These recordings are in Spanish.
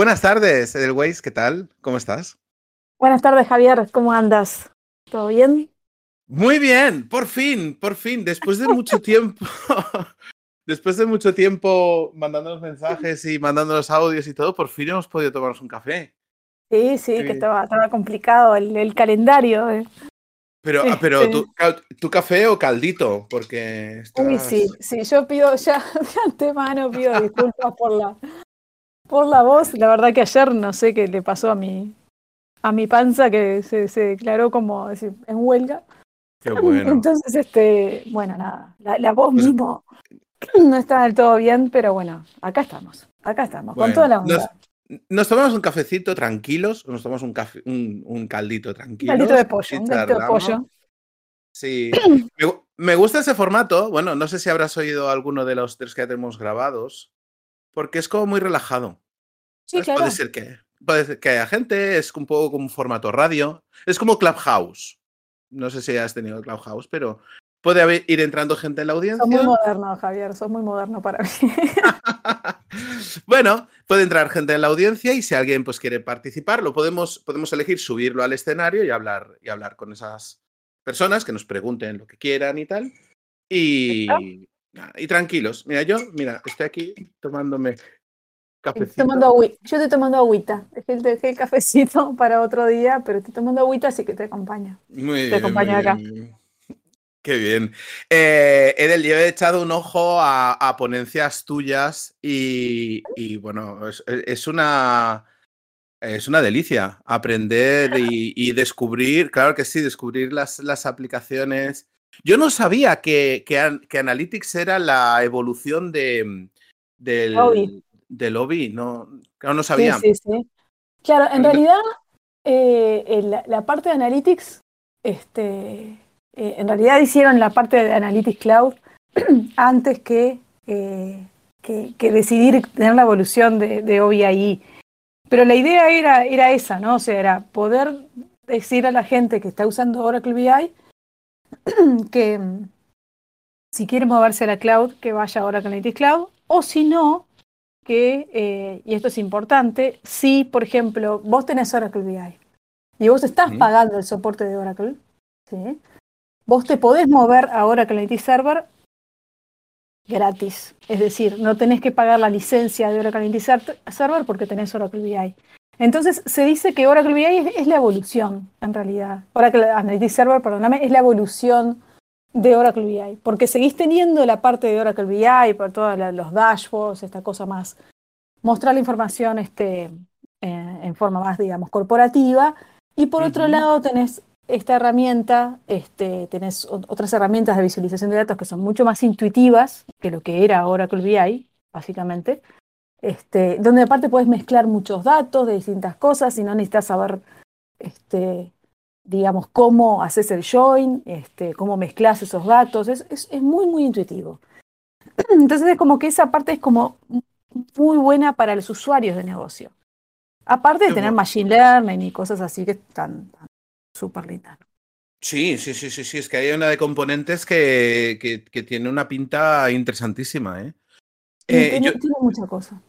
Buenas tardes, Edelweiss, ¿qué tal? ¿Cómo estás? Buenas tardes, Javier, ¿cómo andas? ¿Todo bien? Muy bien, por fin, por fin, después de mucho tiempo, después de mucho tiempo mandándonos mensajes y mandándonos audios y todo, por fin hemos podido tomarnos un café. Sí, sí, que estaba, estaba complicado el, el calendario. eh. Pero, Sí, pero sí. ¿tú, ca- ¿tú café o caldito? Porque Uy, sí, sí, yo pido ya de antemano, pido disculpas por la, por la voz. La verdad que ayer no sé qué le pasó a mi, a mi panza que se, se declaró como decir, en huelga. Qué bueno. Entonces, este, bueno, nada, la, la voz Pues- mismo no está del todo bien, pero bueno, acá estamos, acá estamos, con toda la onda. Nos tomamos un cafecito tranquilos, nos tomamos un, café, un, un caldito Un tranquilo. caldito de pollo, un caldito de pollo. Sí, me, me gusta ese formato. Bueno, no sé si habrás oído alguno de los tres que ya tenemos grabados, porque es como muy relajado. Sí, claro. Puede ser que puede ser que haya gente, es un poco como un formato radio, es como Clubhouse. No sé si has tenido Clubhouse, pero puede haber, ir entrando gente en la audiencia. Sos muy moderno, Javier, sos muy moderno para mí. bueno, puede entrar gente en la audiencia y si alguien pues quiere participar, lo podemos, podemos elegir subirlo al escenario y hablar, y hablar con esas personas que nos pregunten lo que quieran y tal. Y, y tranquilos. Mira, yo, mira, estoy aquí tomándome cafecito. tomando agüita. Yo estoy tomando agüita. Dejé el, cafecito para otro día, pero estoy tomando agüita, así que te acompaño. Muy Te bien, acompaño acá. bien. Qué bien. Eh, Edel, yo he echado un ojo a, a ponencias tuyas y, y, bueno, es, es una, es una delicia aprender y, y descubrir, claro que sí, descubrir las, las aplicaciones. Yo no sabía que, que, an- que Analytics era la evolución de, del, Obi. del Obi, no, claro, no sabía. sí, sí. Claro, en realidad, eh, la, la parte de Analytics, este, eh, en realidad hicieron la parte de Analytics Cloud antes que, eh, que, que decidir tener la evolución de, de OBI. Pero la idea era, era esa, ¿no? O sea, era poder decir a la gente que está usando Oracle BI que mm, si quiere moverse a la cloud, que vaya a Oracle Analytics Cloud, o si no, que, eh, y esto es importante, si, por ejemplo, vos tenés Oracle BI y vos estás pagando el soporte de Oracle, ¿sí? vos te podés mover a Oracle Analytics Server gratis. Es decir, no tenés que pagar la licencia de Oracle Ser- Server porque tenés Oracle BI. Entonces se dice que Oracle BI es, es la evolución, en realidad. Oracle Analytics Server, perdóname, es la evolución de Oracle BI, porque seguís teniendo la parte de Oracle BI, por todos los dashboards, esta cosa más, mostrar la información este, eh, en forma más, digamos, corporativa, y por otro lado tenés esta herramienta, este, tenés ot- otras herramientas de visualización de datos que son mucho más intuitivas que lo que era Oracle BI, básicamente, este, donde aparte puedes mezclar muchos datos de distintas cosas y no necesitas saber este, digamos, cómo haces el join, este, cómo mezclas esos datos, es, es, es muy, muy intuitivo. Entonces es como que esa parte es como muy buena para los usuarios de negocio. Aparte de tener machine learning y cosas así que están están súper lindas. Sí, sí, sí, sí, sí, es que hay una de componentes que, que, que tiene una pinta interesantísima, ¿eh? Eh, tiene, yo- tiene mucha cosa.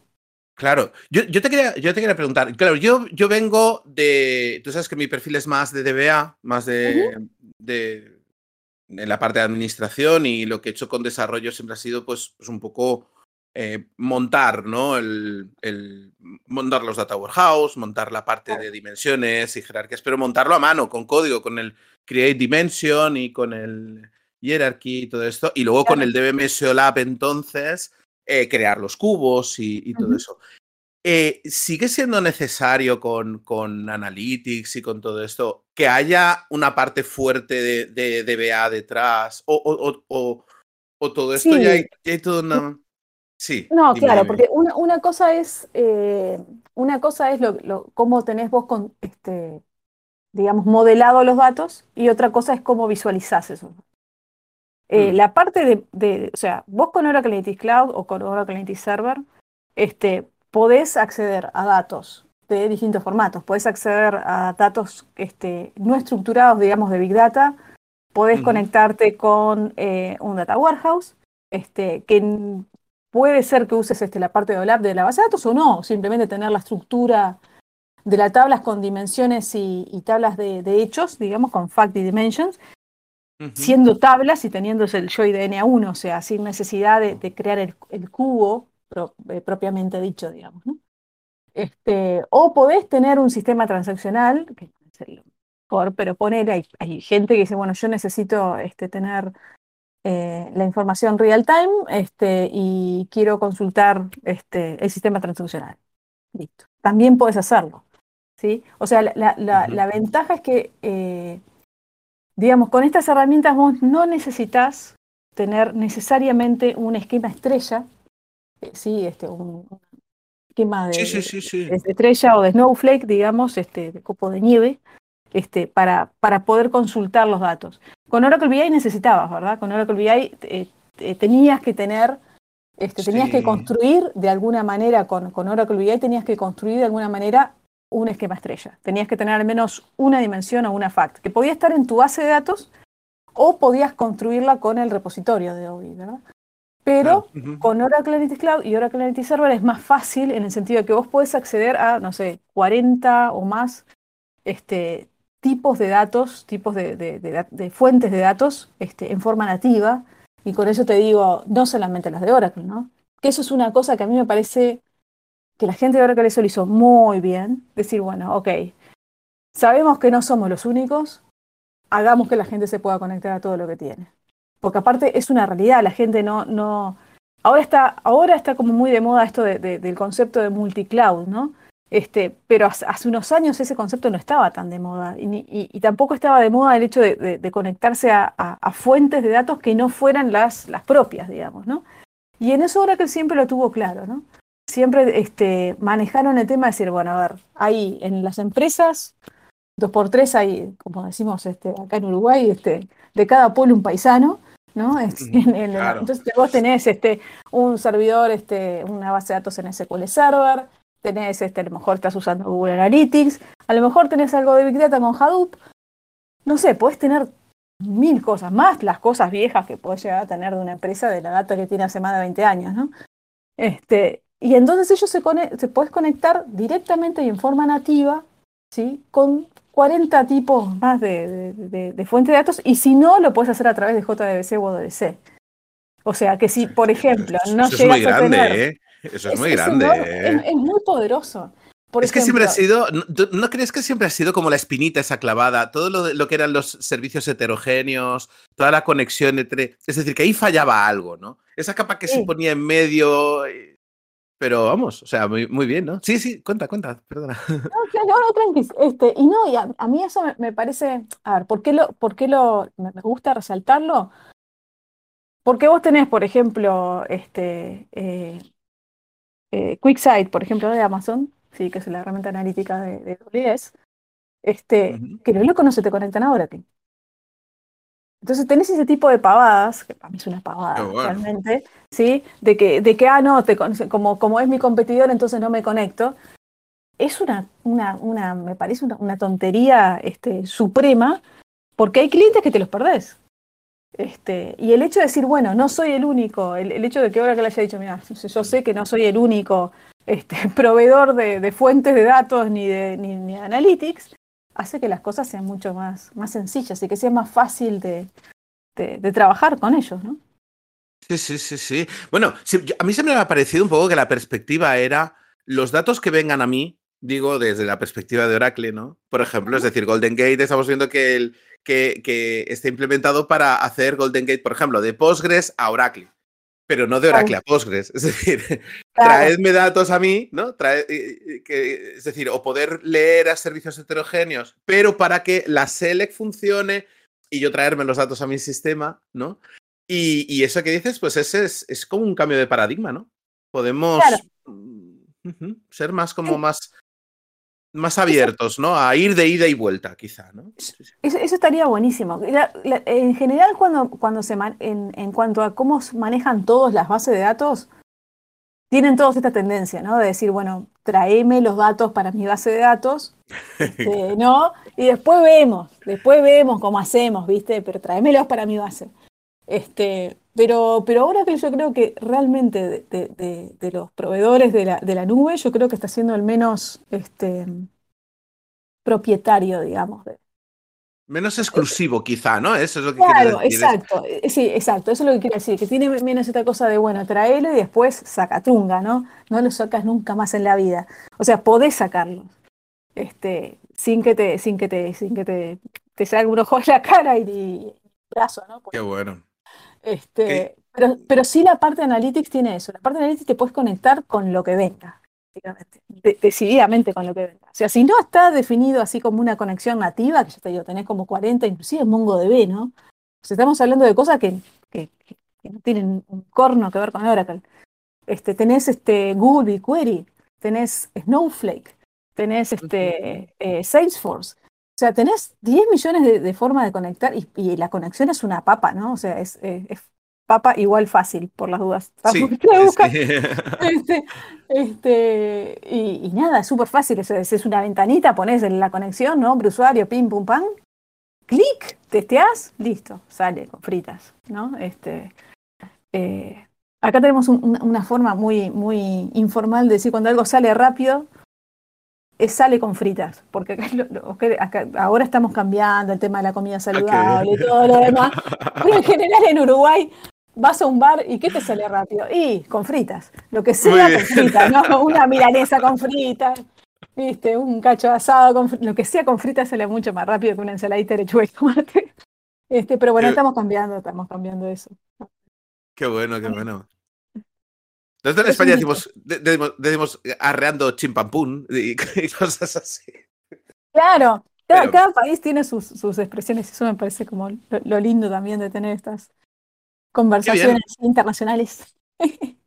Claro, yo, yo te quería, yo te quería preguntar, claro, yo, yo vengo de, tú sabes que mi perfil es más de DBA, más de, de, en la parte de administración y lo que he hecho con desarrollo siempre ha sido pues, pues un poco eh, montar, ¿no? El, el- montar los data warehouse, montar la parte de dimensiones y jerarquías, pero montarlo a mano, con código, con el create dimension y con el hierarchy y todo esto, y luego con el DBM SEOLab entonces eh, crear los cubos y, y todo Ujú. eso. Eh, ¿Sigue siendo necesario con, con Analytics y con todo esto que haya una parte fuerte de, de DBA detrás? ¿O, o, o- o- todo esto Sí. ya hay, ya hay toda una... Sí. No, claro, porque una, una cosa es, eh, una cosa es lo, lo- cómo tenés vos con, este, digamos, modelado los datos y otra cosa es cómo visualizás eso. Eh, Mm. La parte de, de- o sea, vos con Oracle Analytics Cloud o con Oracle Analytics Server, este, podés acceder a datos de distintos formatos. Podés acceder a datos este, no estructurados, digamos, de Big Data. Podés conectarte con eh, un Data Warehouse, este, que puede ser que uses este, la parte de OLAP de la base de datos o no, simplemente tener la estructura de las tablas con dimensiones y, tablas de, hechos, digamos, con fact y dimensions, siendo tablas y teniendo el joy de NA1, o sea, sin necesidad de, crear el, cubo eh, propiamente dicho, digamos. Este, o podés tener un sistema transaccional, que es el core, pero poner, hay, hay gente que dice, bueno, yo necesito este, tener eh, la información real time este, y quiero consultar este, el sistema transaccional. Listo. También puedes hacerlo. ¿sí? O sea, la, ventaja es que, eh, digamos, con estas herramientas vos no necesitas tener necesariamente un esquema estrella, eh, ¿sí? Este, un, esquema de, estrella o de snowflake, digamos, este, de copo de nieve, este, para, para poder consultar los datos. Con Oracle BI necesitabas, ¿verdad? Con Oracle BI eh, eh, tenías que tener, este, tenías que construir de alguna manera, con, con Oracle BI tenías que construir de alguna manera un esquema estrella. Tenías que tener al menos una dimensión o una fact, que podía estar en tu base de datos o podías construirla con el repositorio de OBI, ¿verdad? Pero con Oracle Analytics Cloud y Oracle Analytics Server es más fácil en el sentido de que vos podés acceder a, no sé, 40 o más este, tipos de datos, tipos de, fuentes de datos este, en forma nativa. Y con eso te digo, no solamente las de Oracle, ¿no? Que eso es una cosa que a mí me parece que la gente de Oracle eso lo hizo muy bien. Decir, bueno, ok, sabemos que no somos los únicos, hagamos que la gente se pueda conectar a todo lo que tiene. Porque aparte es una realidad, la gente no, no, ahora está, ahora está como muy de moda esto del concepto de multicloud, ¿no? Este, pero hace unos años ese concepto no estaba tan de moda y, tampoco estaba de moda el hecho de, conectarse a, fuentes de datos que no fueran las, las propias, digamos, ¿no? Y en eso Oracle siempre lo tuvo claro, ¿no? Siempre este, manejaron el tema de decir, bueno, a ver, ahí en las empresas, dos por tres hay, como decimos este, acá en Uruguay, este, de cada pueblo un paisano, ¿no? Entonces vos tenés este, un servidor, este, una base de datos en SQL Server, tenés, este, a lo mejor estás usando Google Analytics, a lo mejor tenés algo de Big Data con Hadoop, no sé, podés tener mil cosas, más las cosas viejas que podés llegar a tener de una empresa de la data que tiene hace más de 20 años, ¿no? Este, y entonces ellos se, se podés conectar directamente y en forma nativa, ¿sí? Con 40 tipos más de, de, fuente de datos, y si no, lo puedes hacer a través de JDBC o ODBC. O sea que si, por ejemplo, no llegas a tener, ¿eh? Eso es, muy grande. ¿eh? es, muy poderoso. es que siempre ha sido, ¿no, crees que siempre ha sido como la espinita esa clavada? Todo lo, que eran los servicios heterogéneos, toda la conexión entre... Es decir, que ahí fallaba algo, ¿no? Esa capa que se ponía en medio... Pero vamos, o sea, muy, muy bien, ¿no? Sí, sí, cuenta, cuenta, perdona. No, no, tranqui. Este, y no, y a, mí eso me, parece... A ver, ¿por qué, lo, por qué lo, me gusta resaltarlo? Porque vos tenés, por ejemplo, este, eh, eh, QuickSight, por ejemplo, de Amazon, sí, que es la herramienta analítica de, de este, que los locos no se te conectan ahora Oracle. Entonces tenés ese tipo de pavadas, que para mí es una pavada realmente, ¿sí? De que, de que ah, no, te, como, como es mi competidor, entonces no me conecto. Es una, una, una me parece una, tontería este, suprema, porque hay clientes que te los perdés. Este, y el hecho de decir, bueno, no soy el único, el, hecho de que ahora que le haya dicho, mira, yo sé que no soy el único este, proveedor de, fuentes de datos ni de, ni, analytics, hace que las cosas sean mucho más, más sencillas y que sea más fácil de, de, trabajar con ellos, ¿no? Sí, sí, sí, sí. Bueno, a mí se me ha parecido un poco que la perspectiva era los datos que vengan a mí, digo desde la perspectiva de Oracle, ¿no? Por ejemplo, es decir, Golden Gate, estamos viendo que el, que, que esté implementado para hacer Golden Gate, por ejemplo, de Postgres a Oracle pero no de Oracle a Postgres. Es decir, traedme datos a mí, ¿no? Trae, que, es decir, o poder leer a servicios heterogéneos, pero para que la select funcione y yo traerme los datos a mi sistema, ¿no? Y, eso que dices, pues ese es, es, como un cambio de paradigma, ¿no? Podemos mm, ser más como más más abiertos, ¿no? A ir de ida y vuelta, quizá, ¿no? Eso, estaría buenísimo. en general, cuando, cuando se en, en, cuanto a cómo manejan todas las bases de datos, tienen todos esta tendencia, ¿no? De decir, bueno, tráeme los datos para mi base de datos, este, ¿no? Y después vemos, después vemos cómo hacemos, ¿viste? Pero tráemelos para mi base. Este, Pero, pero ahora que yo creo que realmente de, los proveedores de la, de la, nube, yo creo que está siendo el menos este, propietario, digamos. Menos exclusivo, quizá, ¿no? Eso es lo que Claro, decir. exacto. Eh, sí, exacto. Eso es lo que quiero decir. Que tiene menos esta cosa de, bueno, traelo y después sacatunga, ¿no? No lo sacas nunca más en la vida. O sea, podés sacarlo. Este, sin que te, sin que te, sin que te, te salga un ojo en la cara y, y brazo, ¿no? Qué bueno. Este, Pero, pero sí la parte de Analytics tiene eso. La parte de Analytics te puedes conectar con lo que venga, decididamente con lo que venga. O sea, si no está definido así como una conexión nativa, que ya te digo, tenés como 40, inclusive MongoDB, ¿no? O sea, estamos hablando de cosas que, que, no tienen un corno que ver con Oracle. Este, tenés este, Google BigQuery, tenés Snowflake, tenés este, eh, Salesforce. O sea, tenés 10 millones de, formas de conectar y, la conexión es una papa, ¿no? O sea, es, papa igual fácil, por las dudas. Sí, este, este, y, nada, es súper fácil. Es, es, una ventanita, pones la conexión, nombre, usuario, pim, pum, pam. Clic, testeás, listo, sale con fritas, ¿no? Este, eh, acá tenemos una forma muy, muy informal de decir cuando algo sale rápido, sale con fritas, porque ahora estamos cambiando el tema de la comida saludable y todo lo demás, pero en general en Uruguay vas a un bar y ¿qué te sale rápido? Y con fritas, lo que sea con fritas, ¿no? Una milanesa con fritas, ¿viste? Un cacho asado con fritas, lo que sea con fritas sale mucho más rápido que una ensaladita de lechuga y tomate. Este, pero bueno, estamos cambiando, estamos cambiando eso. Qué bueno, qué bueno. Nosotros en España decimos, decimos, arreando chimpampún y, cosas así. Claro, cada, país tiene sus, sus, expresiones, eso me parece como lo, lindo también de tener estas conversaciones internacionales.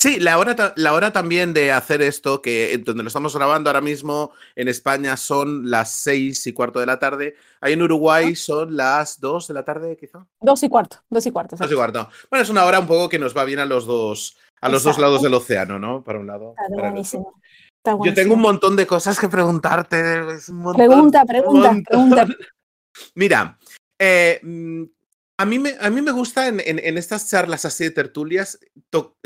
Sí, la hora, la hora también de hacer esto, que donde lo estamos grabando ahora mismo en España son las seis y cuarto de la tarde. Ahí en Uruguay son las dos de la tarde, quizá. Dos y cuarto, dos y cuarto. Dos y cuarto. Bueno, es una hora un poco que nos va bien a los dos, a los dos lados del océano, ¿no? Para un lado. Está buenísimo. Yo tengo un montón de cosas que preguntarte. pregunta, pregunta, pregunta. Mira, eh, mm, a, mí me, a mí me gusta en, en, estas charlas así de tertulias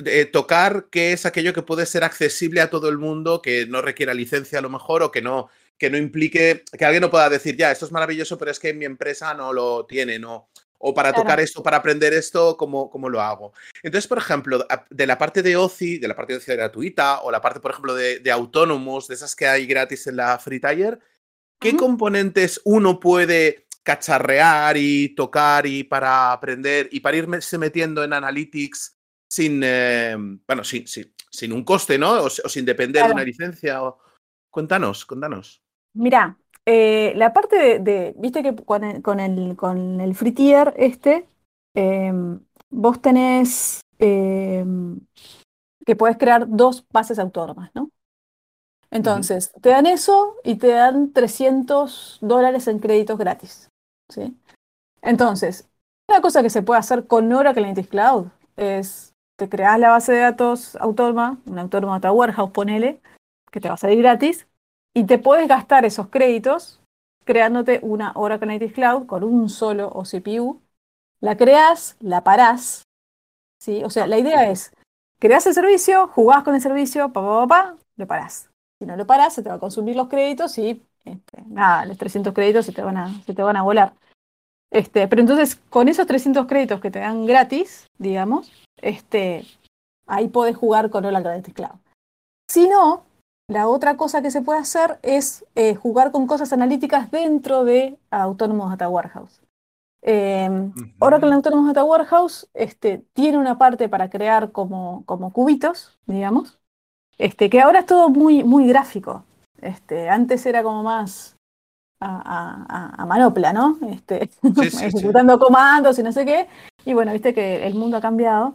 eh, tocar qué es aquello que puede ser accesible a todo el mundo, que no requiera licencia a lo mejor o que no, que no implique que alguien no pueda decir, ya, esto es maravilloso, pero es que mi empresa no lo tiene, no o para tocar esto, para aprender esto, ¿cómo, ¿cómo, lo hago? Entonces, por ejemplo, de la parte de OCI, de la parte de OCI gratuita, o la parte, por ejemplo, de, autónomos, de esas que hay gratis en la Free Tire, ¿qué componentes uno puede cacharrear y tocar y para aprender y para irse metiendo en Analytics sin, eh, bueno, sin, sin, un coste, ¿no? O, sin depender de una licencia. Cuéntanos, cuéntanos. Mira, eh, la parte de, viste que con el, con el, con el free tier este, em, vos tenés em, que podés crear dos bases autónomas, ¿no? Entonces, te dan eso y te dan 300 dólares en créditos gratis, ¿sí? Entonces, una cosa que se puede hacer con Oracle Analytics Cloud es, te creas la base de datos autónoma, una autónoma data warehouse, ponele, que te va a salir gratis, y te puedes gastar esos créditos creándote una Oracle Native Cloud con un solo OCPU. La creas, la parás. ¿sí? O sea, la idea es, creas el servicio, jugás con el servicio, pa, pa, pa, lo parás. Si no lo parás, se te va a consumir los créditos y este, nada, los 300 créditos se te van a, se te van a volar. Este, pero entonces, con esos 300 créditos que te dan gratis, digamos, este, ahí podés jugar con Oracle Native Cloud. Si no, la otra cosa que se puede hacer es eh, jugar con cosas analíticas dentro de Autonomous Data Warehouse. Eh, Oracle Autonomous Data Warehouse este, tiene una parte para crear como, como cubitos, digamos, este, que ahora es todo muy, muy gráfico. Este, antes era como más a, manopla, ¿no? Este, ejecutando comandos y no sé qué. Y bueno, viste que el mundo ha cambiado.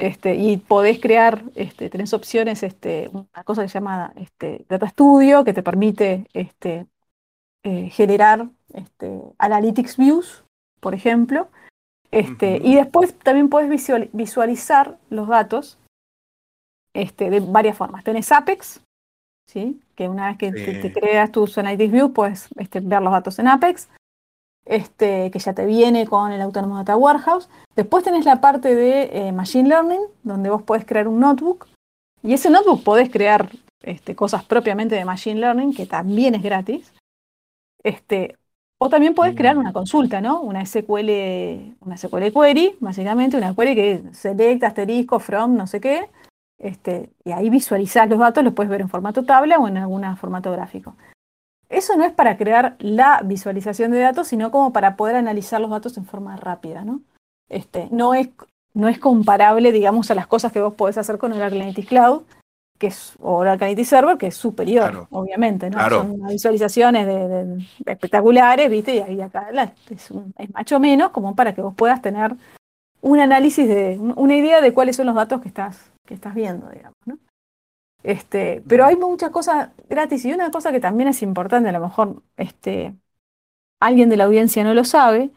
Este, y podés crear, este, tenés opciones, este, una cosa que se llama este, Data Studio, que te permite este, eh, generar este, Analytics Views, por ejemplo. Este, Y después también podés visualizar los datos este, de varias formas. Tenés Apex, ¿sí? que una vez que te, creas tus Analytics Views, puedes este, ver los datos en Apex. Este, que ya te viene con el Autonomous Data Warehouse. Después tenés la parte de eh, Machine Learning, donde vos podés crear un notebook. Y ese notebook podés crear este, cosas propiamente de Machine Learning, que también es gratis. Este, o también podés crear una consulta, ¿no? Una SQL, una SQL query, básicamente, una query que select, asterisco, from, no sé qué. Este, y ahí visualizás los datos, los puedes ver en formato tabla o en algún formato gráfico. Eso no es para crear la visualización de datos, sino como para poder analizar los datos en forma rápida, ¿no? Este, no, es, no es comparable, digamos, a las cosas que vos podés hacer con Oracle Analytics Cloud, que es Oracle Analytics Server, que es superior, obviamente, ¿no? Son visualizaciones de, espectaculares, ¿viste? Y ahí acá es, un, es macho menos, como para que vos puedas tener un análisis de, una idea de cuáles son los datos que estás, que estás viendo, digamos, ¿no? Este, pero hay muchas cosas gratis y una cosa que también es importante, a lo mejor este, alguien de la audiencia no lo sabe,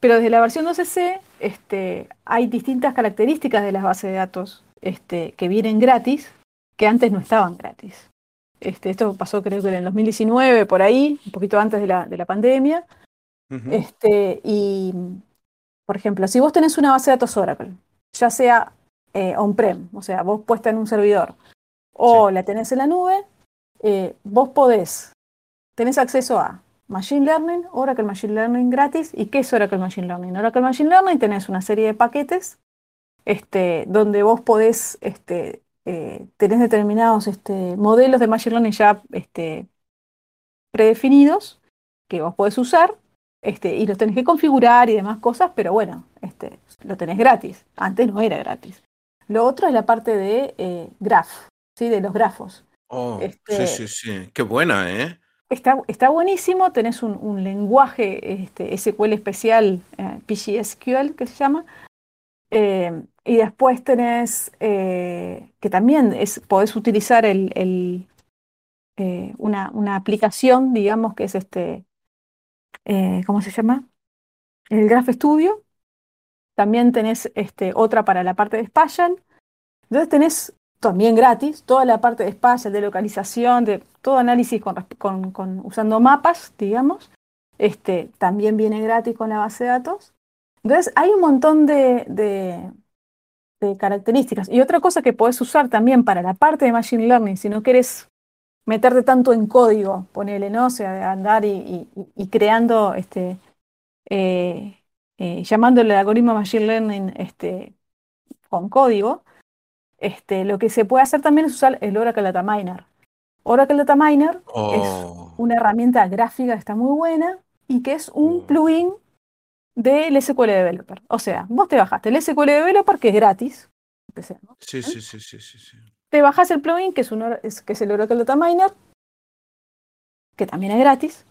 pero desde la versión 12c este, hay distintas características de las bases de datos este, que vienen gratis que antes no estaban gratis. Este, esto pasó creo que en el 2019, por ahí, un poquito antes de la, de la pandemia. este, y, por ejemplo, si vos tenés una base de datos Oracle, ya sea eh, on-prem, o sea, vos puesta en un servidor, o la tenés en la nube, eh, vos podés, tenés acceso a Machine Learning, Oracle Machine Learning gratis. ¿Y qué es Oracle Machine Learning? Oracle Machine Learning tenés una serie de paquetes este, donde vos podés, este, eh, tenés determinados este, modelos de Machine Learning ya este, predefinidos que vos podés usar este, y los tenés que configurar y demás cosas, pero bueno, este, lo tenés gratis. Antes no era gratis. Lo otro es la parte de eh, graph, ¿sí? de los grafos. Oh, sí, este, sí, sí. Qué buena, ¿eh? Está, está buenísimo, tenés un, un lenguaje este, SQL especial, eh, PGSQL que se llama, eh, y después tenés eh, que también es, podés utilizar el, el eh, una, una, aplicación, digamos, que es este, ¿cómo se llama? El Graph Studio. También tenés este, otra para la parte de Spatial. Entonces tenés también gratis, toda la parte de espacio, de localización, de todo análisis con, usando mapas, digamos, este, también viene gratis con la base de datos. Entonces, hay un montón de, características. Y otra cosa que podés usar también para la parte de Machine Learning, si no querés meterte tanto en código, ponele, ¿no? O sea, andar y, creando, este, eh, eh, llamándole al algoritmo Machine Learning este, con código, este, lo que se puede hacer también es usar el Oracle Data Miner. Oracle Data Miner es Oh. una herramienta gráfica que está muy buena y que es un Mm. plugin del SQL Developer. O sea, vos te bajaste el SQL Developer, que es gratis, ¿no? Sí, sí, sí, sí, sí, sí. te bajas el plugin, que es, un, es- que es el Oracle Data Miner, que también es gratis,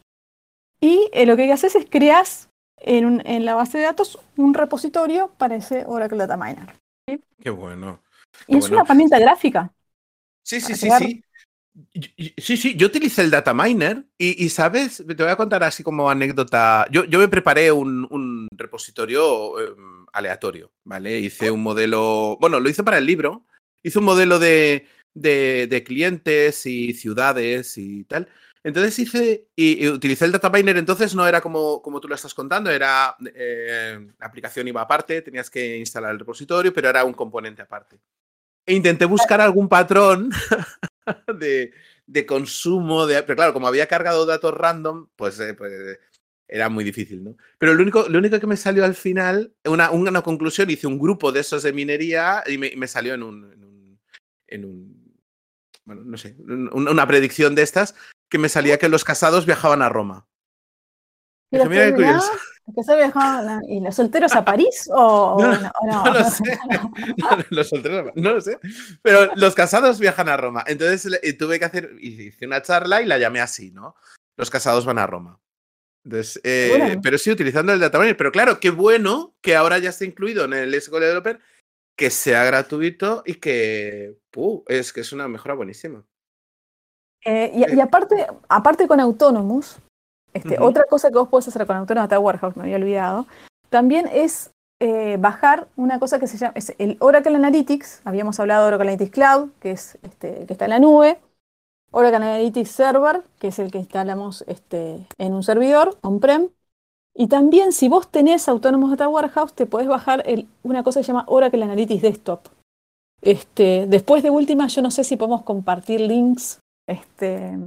y eh, lo que haces es creas en, un- en la base de datos un repositorio para ese Oracle Data Miner. Qué bueno. Y es Bueno. una herramienta gráfica. Sí, sí, sí, crear- sí. Sí, sí, yo utilicé el data miner y, y, sabes, te voy a contar así como anécdota. Yo, yo me preparé un, un repositorio em, aleatorio, ¿vale? Hice un modelo, bueno, lo hice para el libro, hice un modelo de, de, de clientes y ciudades y tal. Entonces hice y, utilicé el data miner, entonces no era como, como tú lo estás contando, era eh, la aplicación iba aparte, tenías que instalar el repositorio, pero era un componente aparte. E intenté buscar algún patrón de, de consumo, de, pero claro, como había cargado datos random, pues, eh, pues, era muy difícil, ¿no? Pero lo único, lo único que me salió al final, una, una conclusión, hice un grupo de esos de minería y me, me salió en un, en un, en un- bueno, no sé, un- una predicción de estas que me salía que los casados viajaban a Roma. ¿Y los mira qué que- curioso. ah, ¿Que se viajaban a- ¿Y los solteros a París? ¿O, No, o no, o no? No lo sé. Los solteros, no lo sé. Pero los casados viajan a Roma. Entonces le- tuve que hacer, hice una charla y la llamé así, ¿no? Los casados van a Roma. Entonces, eh, Bueno. pero sí, utilizando el data miner. Pero claro, qué bueno que ahora ya esté incluido en el SQL Developer, que sea gratuito y que, es que es una mejora buenísima. Eh, y, y aparte, aparte con Autonomous, este, otra cosa que vos podés hacer con Autonomous Data Warehouse, me había olvidado, también es eh, bajar una cosa que se llama es el Oracle Analytics. Habíamos hablado de Oracle Analytics Cloud, que es este, que está en la nube. Oracle Analytics Server, que es el que instalamos este, en un servidor on-prem. Y también si vos tenés Autónomos Data Warehouse, te podés bajar una cosa que se llama Oracle Analytics Desktop. Este, después de última, yo no sé si podemos compartir links. Este...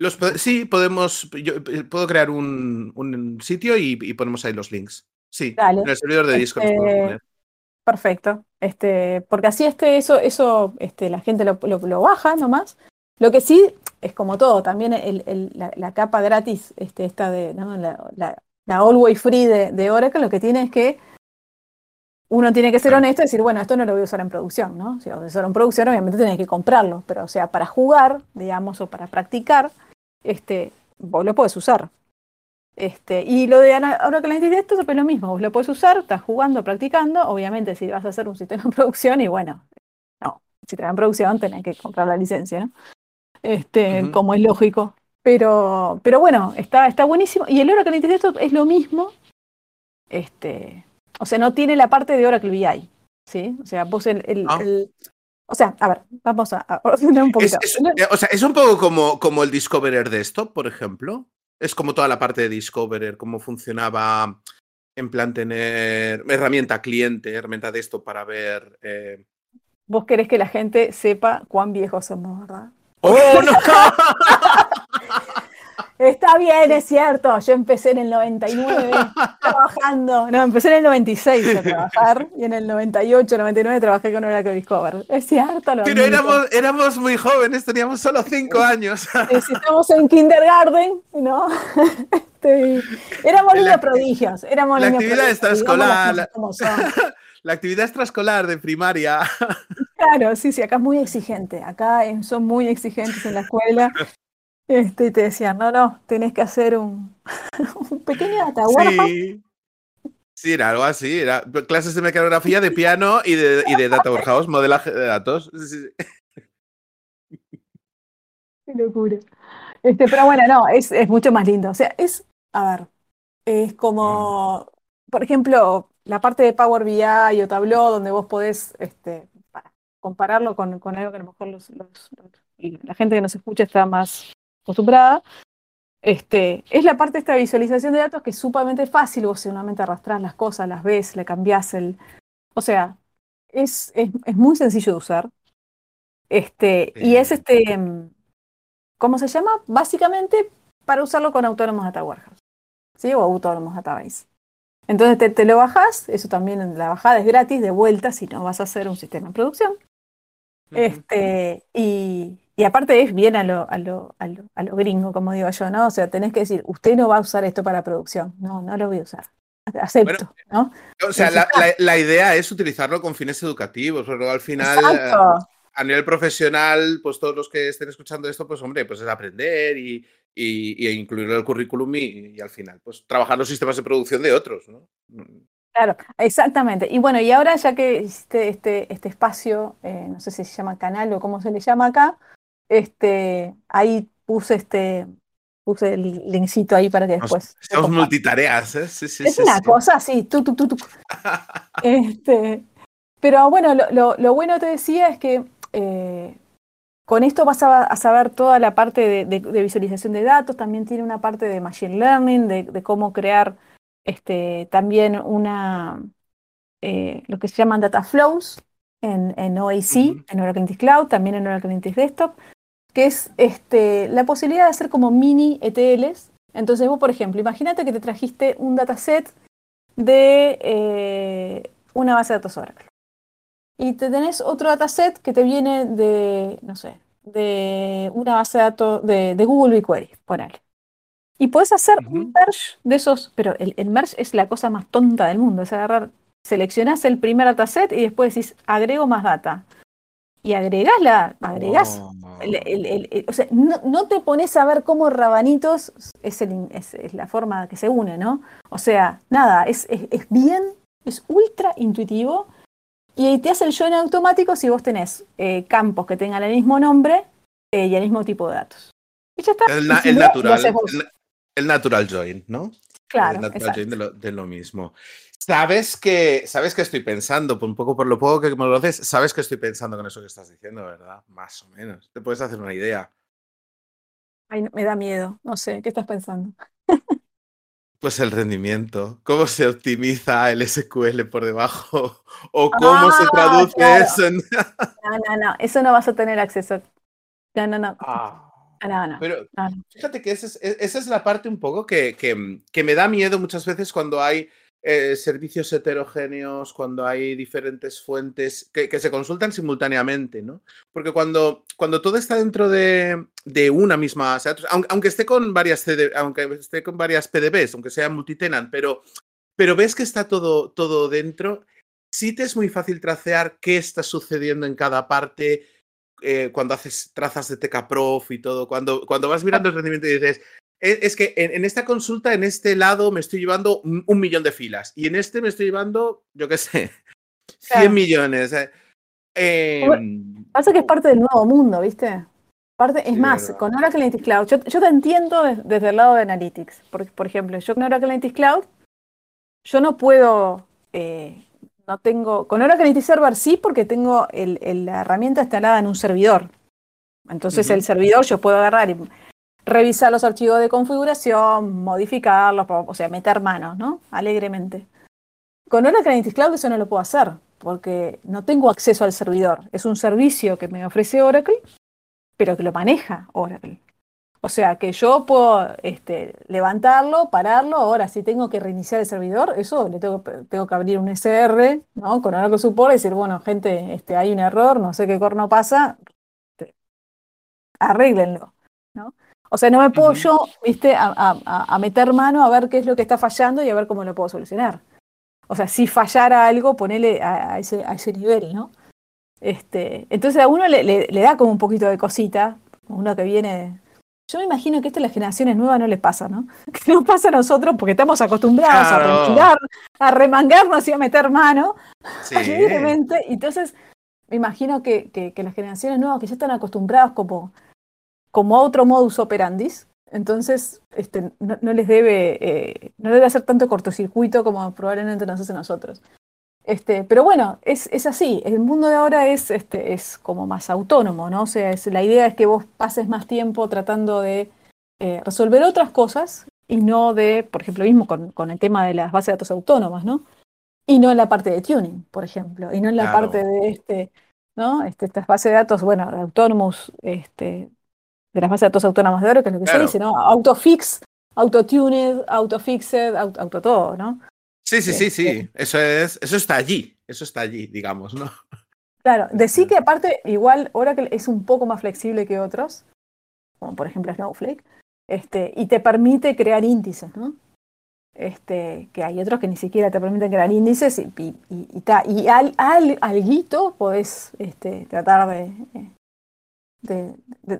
Los, sí, podemos. Yo eh, puedo crear un, sitio y, ponemos ahí los links. Sí, en el servidor de Discord este, Perfecto. Este, porque así este, eso, eso este, la gente lo, lo, baja nomás. Lo que sí es como todo, también el, la, capa gratis, este, esta de la, la Always Free de, Oracle lo que tiene es que uno tiene que ser honesto y decir, bueno, esto no lo voy a usar en producción, ¿no? Si lo usar en producción, obviamente tenés que comprarlo, pero o sea, para jugar, digamos, o para practicar, este, vos lo podés usar. Este, y lo de Oracle Analytics esto es lo mismo, vos lo podés usar, estás jugando, practicando, obviamente si vas a hacer un sistema en producción, y bueno, no, si te en producción tenés que comprar la licencia, ¿no? Este, como es lógico. Pero, pero bueno, está, está buenísimo. Y el Oracle esto es lo mismo. Este, o sea, no tiene la parte de Oracle BI. ¿sí? O sea, vos el, ah. el, o sea, a ver, vamos a, ordenar un poquito. Eh, o sea, es un poco como, como el Discoverer de esto, por ejemplo. Es como toda la parte de Discoverer, cómo funcionaba en plan tener herramienta cliente, herramienta de esto para ver. Eh... Vos querés que la gente sepa cuán viejos somos, ¿verdad? ¡Oh, no! Está bien, es cierto. Yo empecé en el 99 trabajando. No, empecé en el 96 a trabajar y en el 98, 99 trabajé con Oracle Discover. Es cierto. Lo Pero éramos, éramos muy jóvenes, teníamos solo 5 años. Estamos en kindergarten, ¿no? Este, éramos niños prodigios. Éramos la actividad extraescolar. La, la actividad extraescolar de primaria. Claro, sí, sí, acá es muy exigente. Acá son muy exigentes en la escuela. Este, y te decían, no, no, tenés que hacer un, pequeño data sí. sí, era algo así. Era clases de mecanografía, de piano y de, y de data warehouse, modelaje de datos. Qué locura. Este, pero bueno, no, es, es mucho más lindo. O sea, es, a ver, es como, por ejemplo, la parte de Power BI o Tableau, donde vos podés este, compararlo con, con, algo que a lo mejor los, la gente que nos escucha está más acostumbrada, este, es la parte de esta visualización de datos que es sumamente fácil, vos solamente arrastrás las cosas, las ves, le cambiás el... O sea, es, es, es muy sencillo de usar. Este, Y es este, ¿cómo se llama? Básicamente para usarlo con autónomos data warehouse, ¿sí? O autónomos database. Entonces te, te, lo bajas, eso también la bajada es gratis de vuelta si no vas a hacer un sistema en producción. Este, y, y aparte es bien a lo, a, lo, a, lo, a lo gringo, como digo yo, ¿no? O sea, tenés que decir, usted no va a usar esto para producción. No, no lo voy a usar. Acepto, ¿no? O sea, la, la, idea es utilizarlo con fines educativos, pero al final, eh, a nivel profesional, pues todos los que estén escuchando esto, pues hombre, pues es aprender y, y, incluirlo en el currículum y, y, al final, pues trabajar los sistemas de producción de otros, ¿no? Claro, exactamente. Y bueno, y ahora ya que este, este, este espacio, eh, no sé si se llama canal o cómo se le llama acá, este, ahí puse este, puse el linkcito ahí para que después. Somos multitareas, ¿eh? es una cosa así, tú, tú, tú, este, pero bueno, lo, lo, bueno te decía es que eh, con esto vas a, saber toda la parte de, visualización de datos, también tiene una parte de machine learning, de, cómo crear este, también una, eh, lo que se llaman data flows en, en OAC, en Oracle Cloud, también en Oracle Desktop que es este, la posibilidad de hacer como mini ETLs. Entonces vos, por ejemplo, imagínate que te trajiste un dataset de eh, una base de datos Oracle. Y te tenés otro dataset que te viene de, no sé, de una base de datos de, Google BigQuery, ponele. Y puedes hacer un merge de esos, pero el, el, merge es la cosa más tonta del mundo, es agarrar, seleccionás el primer dataset y después decís, agrego más data y agregás la, agregás, oh. o sea, no, te pones a ver cómo rabanitos es, es, la forma que se une, ¿no? O sea, nada, es, es, bien, es ultra intuitivo y te hace el join automático si vos tenés eh, campos que tengan el mismo nombre eh, y el mismo tipo de datos. Y ya está. El, natural, el, natural join, ¿no? Claro. El natural join de lo, de lo mismo. Sabes que, sabes que estoy pensando, por un poco por lo poco que me lo haces, sabes que estoy pensando con eso que estás diciendo, ¿verdad? Más o menos. Te puedes hacer una idea. Ay, me da miedo, no sé, ¿qué estás pensando? Pues el rendimiento, cómo se optimiza el SQL por debajo o cómo se Ah, traduce claro. eso en... No, no, no, eso no vas a tener acceso. No, no, no. Ah, No, no. pero no, no. fíjate que esa es, e- esa es la parte un poco que, que- que me da miedo muchas veces cuando hay eh, servicios heterogéneos, cuando hay diferentes fuentes que, que se consultan simultáneamente, ¿no? Porque cuando, cuando todo está dentro de, de una misma, o sea, aunque, aunque esté con varias CD, aunque esté con varias PDBs, aunque sea multitenant, pero, pero ves que está todo, todo dentro, sí te es muy fácil tracear qué está sucediendo en cada parte, eh, cuando haces trazas de TKProf y todo, cuando, cuando vas mirando el rendimiento y dices, "E- es que en, en esta consulta, en este lado, me estoy llevando un, un millón de filas y en este me estoy llevando, yo qué sé, 100 Claro. millones. eh. Em, Pasa que es parte del nuevo mundo, ¿viste? Parte, es Sí, más, verdad. con Oracle Analytics Cloud, yo, yo te entiendo des- desde el lado de Analytics. Por, por ejemplo, yo con Oracle Analytics Cloud, yo no puedo, eh, no tengo, con Oracle Analytics Server sí, porque tengo el- el- la herramienta instalada en un servidor. Entonces el servidor yo puedo agarrar y revisar los archivos de configuración, modificarlos, o sea, meter manos, ¿no? Alegremente. Con Oracle Analytics Cloud eso no lo puedo hacer, porque no tengo acceso al servidor. Es un servicio que me ofrece Oracle, pero que lo maneja Oracle. O sea, que yo puedo este, levantarlo, pararlo, ahora si tengo que reiniciar el servidor, eso le tengo, que abrir un SR, ¿no? Con Oracle Support y decir, bueno, gente, este, hay un error, no sé qué corno pasa, arréglenlo, ¿no? O sea, no me puedo yo, viste, a, a- a- a meter mano a ver qué es lo que está fallando y a ver cómo lo puedo solucionar. O sea, si fallara algo, ponele a, a ese, a ese nivel, ¿no? Este, entonces a uno le, le- le da como un poquito de cosita, uno que viene. Yo me imagino que esto a las generaciones nuevas no les pasa, ¿no? Que nos pasa a nosotros porque estamos acostumbrados Claro. a respirar, a remangarnos y a meter mano sí. libremente. Y Entonces, me imagino que, que- que las generaciones nuevas que ya están acostumbradas como, como a otro modus operandis, entonces este, no, no les debe, eh, no debe hacer tanto cortocircuito como probablemente nos hace nosotros. Este, pero bueno, es, es así. El mundo de ahora es, este, es como más autónomo, ¿no? O sea, es, la idea es que vos pases más tiempo tratando de eh, resolver otras cosas y no de, por ejemplo, mismo con, con el tema de las bases de datos autónomas, ¿no? Y no en la parte de tuning, por ejemplo, y no en la Claro. parte de este, ¿no? Este, estas bases de datos, bueno, Autonomous, este, de las bases de datos autónomas de oro, que es lo que Claro. se dice, ¿no? Autofix, autotuned, autofixed, auto, auto todo, ¿no? Sí, sí, sí, sí. Este. Eso es, eso está allí. Eso está allí, digamos, ¿no? Claro, decir que aparte, igual Oracle es un poco más flexible que otros, como por ejemplo Snowflake, este, y te permite crear índices, ¿no? Este, que hay otros que ni siquiera te permiten crear índices y, y, y, y ta- y al, al, alguito podés este, tratar de, de, de-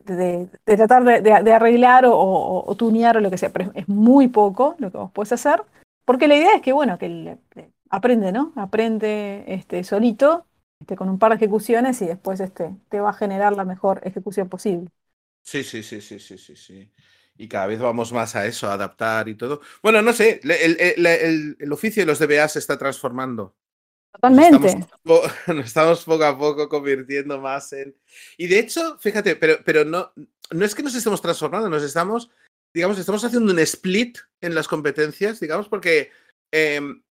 de- tratar de, arreglar o, o- tunear o lo que sea, pero es, muy poco lo que vos podés hacer, porque la idea es que, bueno, que el- aprende, ¿no? Aprende este, solito este, con un par de ejecuciones y después este, te va a generar la mejor ejecución posible. Sí, sí, sí, sí, sí, sí, sí. Y cada vez vamos más a eso, a adaptar y todo. Bueno, no sé, el- el- el oficio de los DBA se está transformando. Nos Totalmente. estamos, nos estamos poco a poco convirtiendo más en. Y de hecho, fíjate, pero, pero no, no es que nos estemos transformando, nos estamos, digamos, estamos haciendo un split en las competencias, digamos, porque em,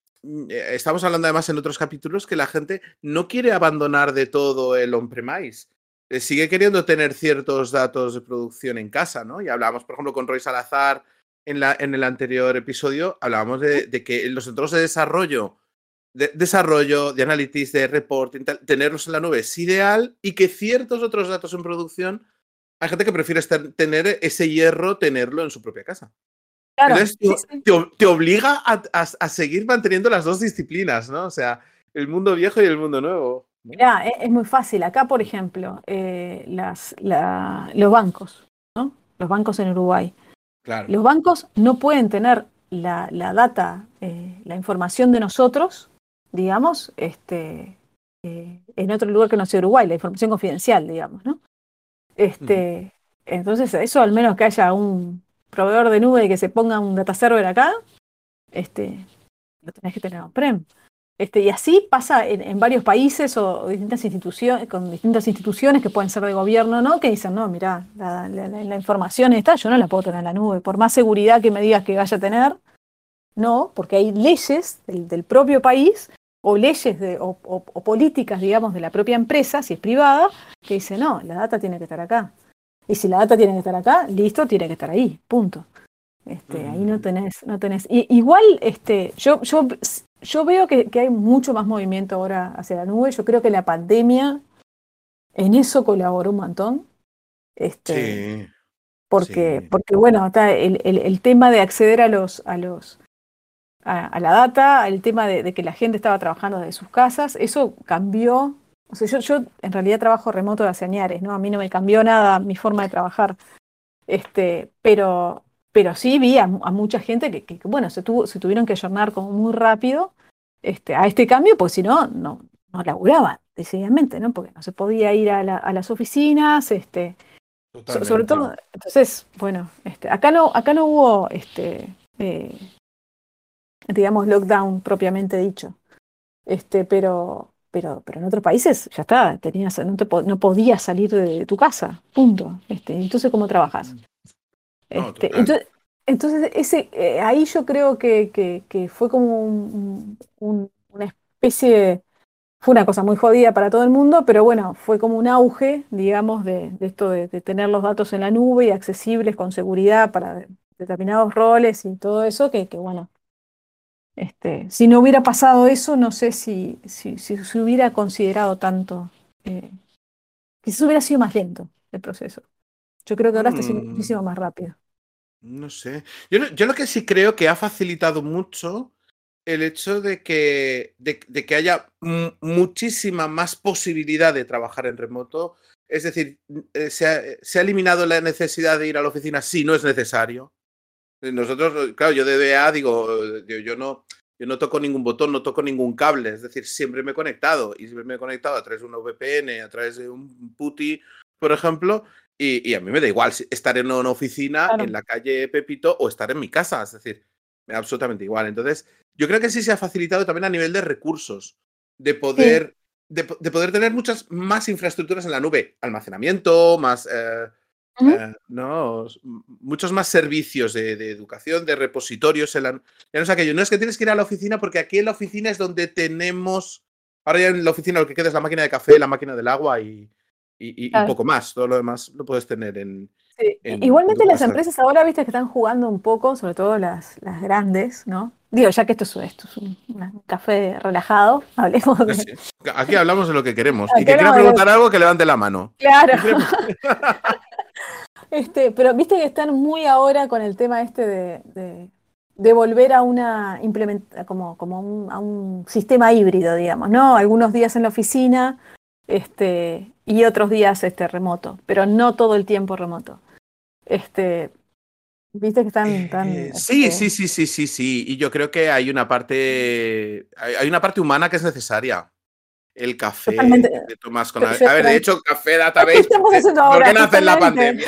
eh, estamos hablando además en otros capítulos que la gente no quiere abandonar de todo el on-premise. Eh, Sigue queriendo tener ciertos datos de producción en casa, ¿no? Y hablábamos, por ejemplo, con Roy Salazar en, la, en el anterior episodio, hablábamos de, de que los entornos de desarrollo de desarrollo, de analytics, de reporting, tal, tenerlos en la nube es ideal y que ciertos otros datos en producción, hay gente que prefiere estar- tener ese hierro, tenerlo en su propia casa. Claro, Entonces sí, te, sí. te ob- te obliga a, a- a seguir manteniendo las dos disciplinas, ¿no? O sea, el mundo viejo y el mundo nuevo. ¿no? E- es, muy fácil. Acá, por ejemplo, eh, las, la- los bancos, ¿no? Los bancos en Uruguay. Claro. Los bancos no pueden tener la, la data, eh, la información de nosotros, digamos, este, eh, en otro lugar que no sea Uruguay, la información confidencial, digamos, ¿no? Este, Entonces, eso al menos que haya un proveedor de nube que se ponga un data server acá, este, lo tenés que tener on-prem. Este, y así pasa en, en varios países o, o distintas instituciones, con distintas instituciones que pueden ser de gobierno, ¿no? Que dicen, no, mira, la, la- la- la información está, yo no la puedo tener en la nube. Por más seguridad que me digas que vaya a tener, no, porque hay leyes del, propio país o leyes de, o, políticas, digamos, de la propia empresa, si es privada, que dice, no, la data tiene que estar acá. Y si la data tiene que estar acá, listo, tiene que estar ahí, punto. Este, Ahí no mm. tenés, no tenés. igual, este, yo, yo, yo veo que, hay mucho más movimiento ahora hacia la nube. Yo creo que la pandemia en eso colaboró un montón. Este, sí, porque, porque, bueno, está el, el, tema de acceder a los, a los, a, la data, el tema de, que la gente estaba trabajando desde sus casas, eso cambió. O sea, yo, yo en realidad trabajo remoto de hace años, ¿no? A mí no me cambió nada mi forma de trabajar. Este, pero, pero sí vi a, mucha gente que, bueno, se, tuvo, se tuvieron que ayornar como muy rápido este, a este cambio, porque si no, no, no laburaban, decididamente, ¿no? Porque no se podía ir a, las oficinas, este, sobre todo, entonces, bueno, este, acá no, acá no hubo este, eh, digamos, lockdown propiamente dicho. Este, pero, pero, pero en otros países ya está, tenías, no, te, no podías salir de tu casa, punto. Este, entonces, ¿cómo trabajas? Mm. Este, entonces, ese, eh, ahí yo creo que, que, fue como una especie, fue una cosa muy jodida para todo el mundo, pero bueno, fue como un auge, digamos, de, esto de, tener los datos en la nube y accesibles con seguridad para determinados roles y todo eso, que, que bueno, este, si no hubiera pasado eso, no sé si, si, se hubiera considerado tanto, eh, quizás hubiera sido más lento el proceso. Yo creo que ahora está siendo mm. muchísimo más rápido. No sé. Yo, yo, lo que sí creo que ha facilitado mucho el hecho de que, de, que haya muchísima más posibilidad de trabajar en remoto. Es decir, eh, se ha, se ha, eliminado la necesidad de ir a la oficina si no es necesario. Nosotros, claro, yo de DBA digo, yo, no, yo no toco ningún botón, no toco ningún cable. Es decir, siempre me he conectado y siempre me he conectado a través de un VPN, a través de un PuTTY, por ejemplo, y, a mí me da igual estar en una oficina, en la calle Pepito o estar en mi casa. Es decir, me da absolutamente igual. Entonces, yo creo que sí se ha facilitado también a nivel de recursos, de poder, de, poder tener muchas más infraestructuras en la nube, almacenamiento, más, eh, eh, no, muchos más servicios de, educación, de repositorios. En la, ya no es aquello, no es que tienes que ir a la oficina porque aquí en la oficina es donde tenemos, ahora ya en la oficina lo que queda es la máquina de café, la máquina del agua y, y, poco más. Todo lo demás lo puedes tener en. Igualmente las empresas ahora, viste, que están jugando un poco, sobre todo las, las grandes, ¿no? Digo, ya que esto es, esto es un, café relajado, hablemos de... Aquí hablamos de lo que queremos. y que quiera preguntar algo, que levante la mano. Claro. este, pero viste que están muy ahora con el tema este de, de, volver a una implementa como, como a un sistema híbrido, digamos, ¿no? Algunos días en la oficina, este, y otros días este, remoto, pero no todo el tiempo remoto. Este, Viste que están tan. Eh, sí, este sí, sí, sí, sí, sí. Y yo creo que hay una parte. Hay una parte humana que es necesaria. El café de Tomás con A ver, de hecho, café database. ¿Por qué nace en la pandemia?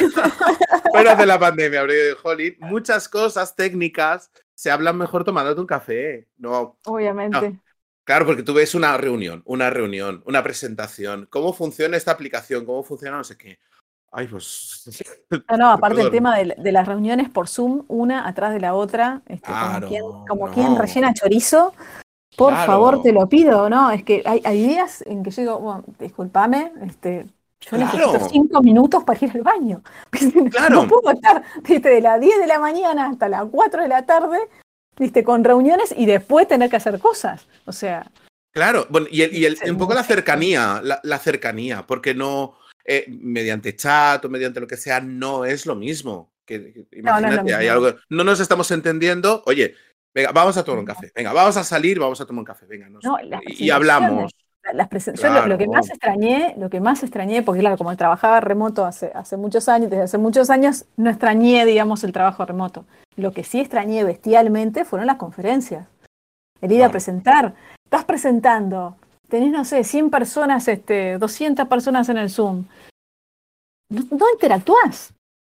¿Por nace la pandemia? Holly, muchas cosas técnicas se hablan mejor tomándote un café. No. Obviamente. Claro, porque tú ves una reunión, una reunión, una presentación, cómo funciona esta aplicación, cómo funciona no sé qué. Ay, pues. No, no, aparte el tema de, las reuniones por Zoom, una atrás de la otra, este, como, quien, rellena chorizo. Por favor, te lo pido, ¿no? Es que hay, días en que yo digo, bueno, discúlpame, este, yo necesito cinco minutos para ir al baño. Claro. No puedo estar desde las 10 de la mañana hasta las 4 de la tarde viste, con reuniones y después tener que hacer cosas. O sea. Claro, bueno, y, un poco la cercanía, la, cercanía, porque no, eh, mediante chat o mediante lo que sea, no es lo mismo. Que, imagínate, hay algo, no nos estamos entendiendo, oye, venga, vamos a tomar un café, venga, vamos a salir, vamos a tomar un café, venga, y, hablamos. Las yo lo, que más extrañé, lo que más extrañé, porque claro, como trabajaba remoto hace, hace muchos años, desde hace muchos años, no extrañé, digamos, el trabajo remoto. Lo que sí extrañé bestialmente fueron las conferencias. El ir a presentar. Estás presentando, tenés, no sé, 100 personas, este, 200 personas en el Zoom. No, no interactúas.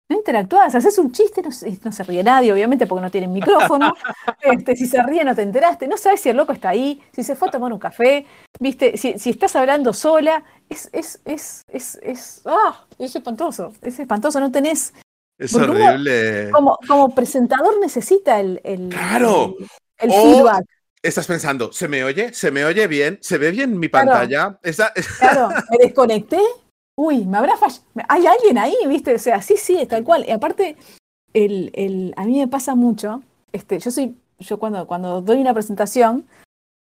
No interactúas, haces un chiste, no, no, se ríe nadie, obviamente, porque no tienen micrófono. Este, si se ríe, no te enteraste. No sabes si el loco está ahí, si se fue a tomar un café, viste, si, si estás hablando sola. Es, es, es, es, es, ah, es espantoso, es espantoso. No tenés Es horrible. como, como, presentador necesita el, el, claro. el, feedback. Estás pensando, ¿se me oye? ¿Se me oye bien? ¿Se ve bien mi pantalla? Claro, me desconecté. Uy, me habrá fallado. Hay alguien ahí, ¿viste? O sea, sí, sí, tal cual. Y aparte, el, el, a mí me pasa mucho. Este, yo soy, yo cuando, cuando doy una presentación,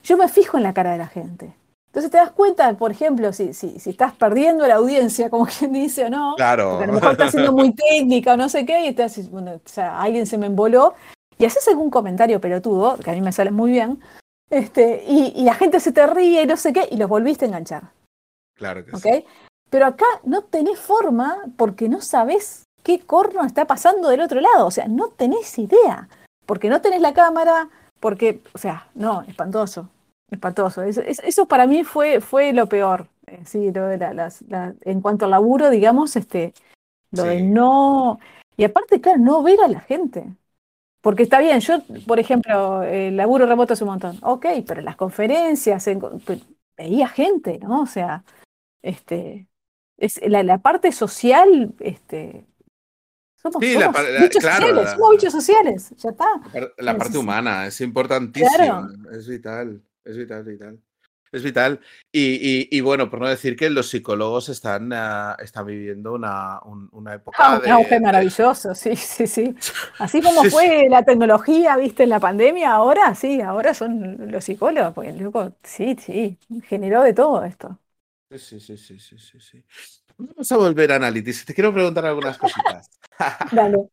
yo me fijo en la cara de la gente. Entonces te das cuenta, por ejemplo, si, si, si estás perdiendo la audiencia, como quien dice o no, claro. porque a lo mejor estás siendo muy técnica o no sé qué, y estás, bueno, o sea, alguien se me emboló, y haces algún comentario pelotudo, que a mí me sale muy bien, este, y, y la gente se te ríe y no sé qué, y los volviste a enganchar. Claro que ¿Okay? sí. Pero acá no tenés forma porque no sabés qué corno está pasando del otro lado, o sea, no tenés idea, porque no tenés la cámara, porque, o sea, no, espantoso. Espantoso. Eso, eso, para mí fue, fue lo peor. Eh, sí, lo de la, en cuanto al laburo, digamos, este, lo de no. Y aparte, claro, no ver a la gente. Porque está bien, yo, por ejemplo, el laburo remoto es un montón. Ok, pero en las conferencias veía gente, ¿no? O sea, este, es la, la parte social, este, somos, sí, somos la, bichos claro, sociales, somos bichos sociales, ya está. La, parte humana es importantísima, claro. es vital. Es vital, vital. Es vital. Y, y, y, bueno, por no decir que los psicólogos están, uh, están viviendo una, un, una época. Ah, de, un auge maravilloso, sí, sí, sí. Así como fue la tecnología, viste, en la pandemia, ahora sí, ahora son los psicólogos, porque loco, sí, sí, generó de todo esto. Sí, sí, sí, sí, sí, sí. Vamos a volver a Analytics. Te quiero preguntar algunas cositas. Dale.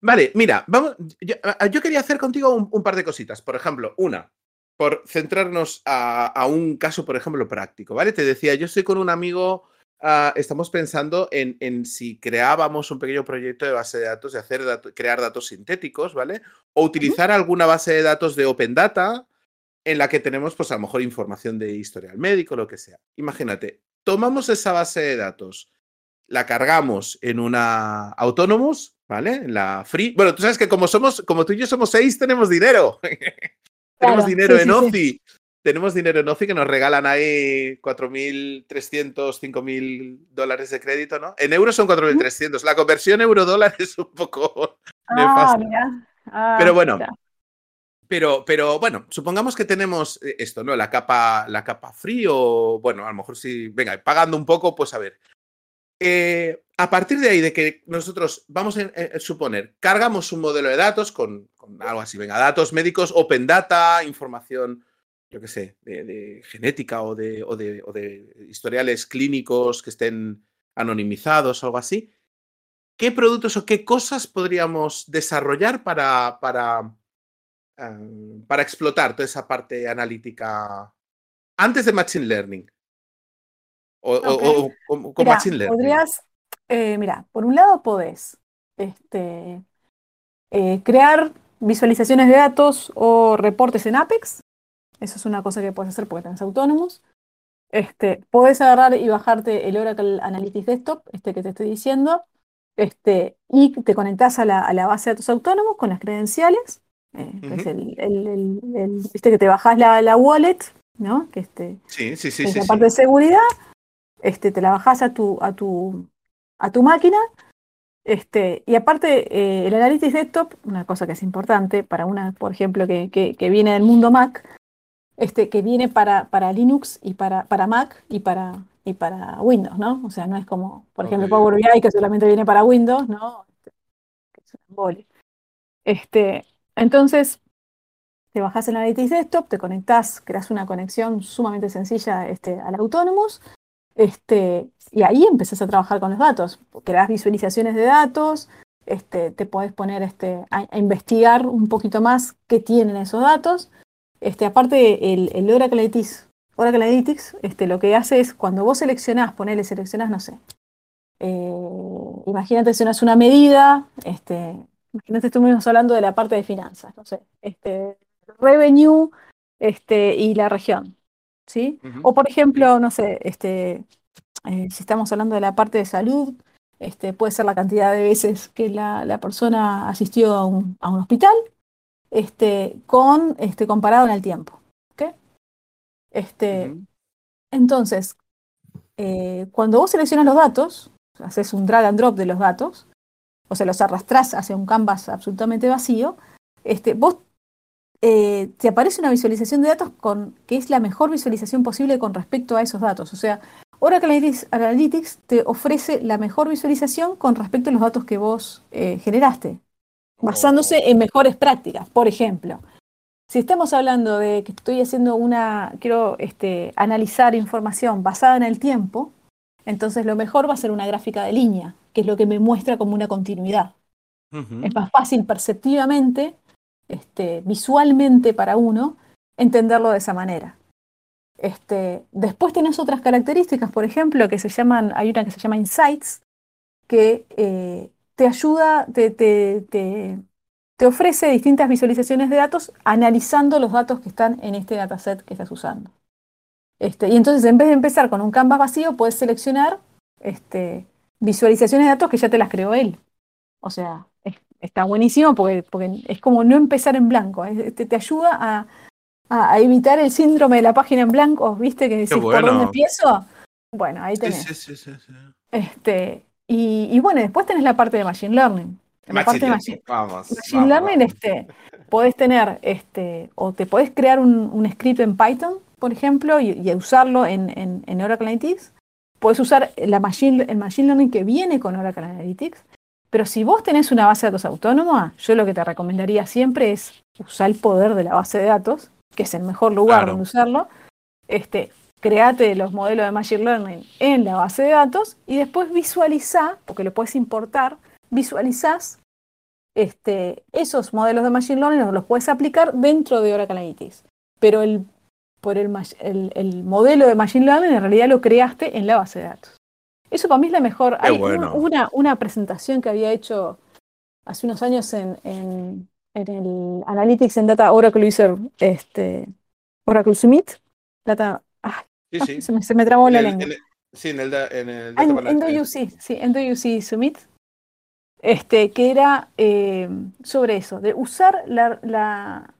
Vale, mira, vamos, yo, yo quería hacer contigo un, un par de cositas. Por ejemplo, una, por centrarnos a, a, un caso, por ejemplo, práctico, ¿vale? Te decía, yo estoy con un amigo, uh, estamos pensando en, en, si creábamos un pequeño proyecto de base de datos, de hacer crear datos sintéticos, ¿vale? O utilizar uh -huh. alguna base de datos de Open Data en la que tenemos, pues a lo mejor información de historial médico, lo que sea. Imagínate, tomamos esa base de datos, la cargamos en una Autonomous, ¿vale? En la Free. Bueno, tú sabes que como somos, como tú y yo somos seis, tenemos dinero. Tenemos claro, dinero sí, en sí, OCI. Sí. Tenemos dinero en OCI que nos regalan ahí 4.300, 5.000 dólares de crédito, ¿no? En euros son 4.300. La conversión euro-dólar es un poco ah, nefasta. Mira. Ah, pero bueno. Mira. Pero, pero bueno, supongamos que tenemos esto, ¿no? La capa, la capa free o, bueno, a lo mejor si, venga, pagando un poco, pues a ver. Eh, a partir de ahí, de que nosotros vamos a eh, suponer, cargamos un modelo de datos con, algo así, venga, datos médicos, open data, información, yo qué sé, de, genética o de, o, de, o de, historiales clínicos que estén anonimizados algo así. ¿Qué productos o qué cosas podríamos desarrollar para, para, um, para explotar toda esa parte analítica antes de Machine Learning? O, okay. o, o con Machine Learning. Podrías, eh, mira, por un lado podés este, eh, crear visualizaciones de datos o reportes en Apex. Eso es una cosa que puedes hacer porque tenés autónomos. Este, podés agarrar y bajarte el Oracle Analytics Desktop, este que te estoy diciendo, este, y te conectás a la, a la base de datos autónomos con las credenciales. Eh, que uh -huh. es el, el, el, el, viste que te bajás la, la wallet, ¿no? Que este, sí, sí, sí. Es sí, la sí. parte de seguridad este, te la bajás a tu, a tu, a tu máquina. Este, y aparte, eh, el Analytics Desktop, una cosa que es importante para una, por ejemplo, que, que, que viene del mundo Mac, este, que viene para, para Linux y para, para Mac y para, y para Windows, ¿no? O sea, no es como, por ejemplo. Power BI que solamente viene para Windows, ¿no? Es un embole. Este, entonces, te bajás el Analytics Desktop, te conectás, creas una conexión sumamente sencilla este, al Autonomous, este, y ahí empezás a trabajar con los datos. Creas visualizaciones de datos, este, te podés poner este, a, investigar un poquito más qué tienen esos datos. Este, aparte, el, el Oracle Analytics, Oracle Analytics este, lo que hace es cuando vos seleccionás, ponele, seleccionás, no sé. Eh, imagínate es una medida, este, imagínate, estuvimos hablando de la parte de finanzas, no sé, este, revenue este, y la región. ¿sí? Uh -huh. O por ejemplo, no sé, este, eh, si estamos hablando de la parte de salud, este, puede ser la cantidad de veces que la, la persona asistió a un, a un hospital, este, con, este, comparado en el tiempo. ¿okay? Este, uh -huh. Entonces, eh, cuando vos seleccionas los datos, haces un drag and drop de los datos, o sea, los arrastrás hacia un canvas absolutamente vacío, este, vos eh, te aparece una visualización de datos con, que es la mejor visualización posible con respecto a esos datos. O sea, Oracle Analytics te ofrece la mejor visualización con respecto a los datos que vos eh, generaste, basándose oh. en mejores prácticas. Por ejemplo, si estamos hablando de que estoy haciendo una, quiero este, analizar información basada en el tiempo, entonces lo mejor va a ser una gráfica de línea, que es lo que me muestra como una continuidad. Es más fácil perceptivamente, este, visualmente para uno, entenderlo de esa manera. Este, después tenés otras características, por ejemplo, que se llaman, hay una que se llama Insights, que eh, te ayuda, te, te, ofrece distintas visualizaciones de datos analizando los datos que están en este dataset que estás usando. Este, y entonces, en vez de empezar con un canvas vacío, puedes seleccionar este, visualizaciones de datos que ya te las creó él. O sea, está buenísimo porque, porque, es como no empezar en blanco. te ayuda a, a, evitar el síndrome de la página en blanco, ¿viste? Que decís, ¿por dónde empiezo? Bueno, ahí tenés. Sí, sí, sí, este, y, bueno, después tenés la parte de Machine Learning. la parte de Machine, machine Learning, este, podés tener, este, o te podés crear un, script en Python, por ejemplo, y, usarlo en, en, Oracle Analytics. Podés usar la machine, el Machine Learning que viene con Oracle Analytics. Pero si vos tenés una base de datos autónoma, yo lo que te recomendaría siempre es usar el poder de la base de datos que es el mejor lugar donde usarlo, este, créate los modelos de Machine Learning en la base de datos y después visualiza, porque lo puedes importar, visualizás este, esos modelos de Machine Learning, los puedes aplicar dentro de Oracle Analytics. Pero el, por el, el, modelo de Machine Learning en realidad lo creaste en la base de datos. Eso para mí es la mejor. Hay una, una, presentación que había hecho hace unos años en en el Analytics en Data Oracle User, este, Oracle Summit. Data, ah, Se, me, se, me, trabó la lengua. sí, en el, en el en, en sí, en Summit, este, que era eh, sobre eso, de usar la, la,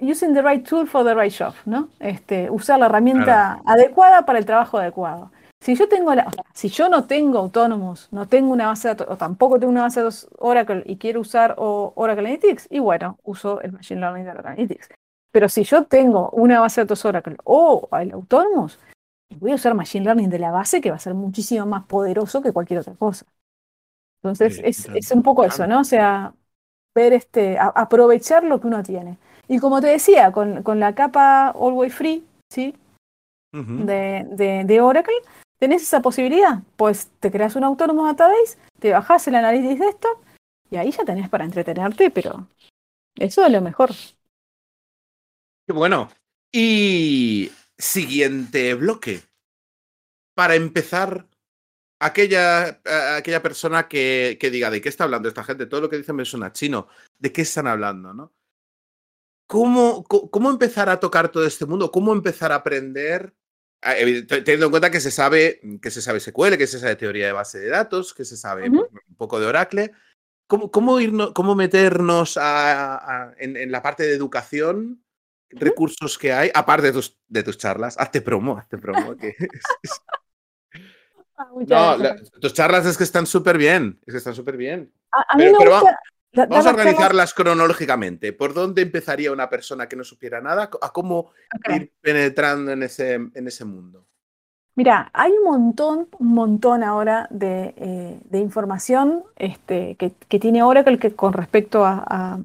using the right tool for the right job, ¿no? Este, usar la herramienta adecuada para el trabajo adecuado. Si yo tengo la, si yo no tengo autónomos, no tengo una base de datos, o tampoco tengo una base de datos Oracle y quiero usar Oracle Analytics, y bueno, uso el Machine Learning de Oracle Analytics. Pero si yo tengo una base de datos Oracle o el autónomos, voy a usar Machine Learning de la base que va a ser muchísimo más poderoso que cualquier otra cosa. Entonces, es, es, un poco eso, ¿no? O sea, ver este, aprovechar lo que uno tiene. Y como te decía, con, con la capa Always Free, ¿sí? de, de, de Oracle, ¿Tenés esa posibilidad? Pues te creas un autónomo database, te bajás el análisis de esto y ahí ya tenés para entretenerte, pero eso es lo mejor. Qué bueno. Y siguiente bloque. Para empezar, aquella, aquella persona que, que, diga de qué está hablando esta gente, todo lo que dicen me suena chino, ¿de qué están hablando? ¿no? ¿Cómo, ¿Cómo empezar a tocar todo este mundo? ¿Cómo empezar a aprender Ah, teniendo en cuenta que se sabe que se sabe SQL, que se sabe teoría de base de datos, que se sabe un poco de Oracle. ¿Cómo, cómo, cómo meternos en, la parte de educación, recursos que hay, aparte de tus, de tus charlas? Hazte promo, hazte promo. Que ah, no, tus charlas es que están súper bien, es que están súper bien. A, mí me gusta, Vamos a organizarlas cronológicamente. ¿Por dónde empezaría una persona que no supiera nada? ¿A cómo ir penetrando en ese, en ese mundo? Mira, hay un montón, un montón ahora de, eh, información este, que, tiene Oracle que, con respecto a,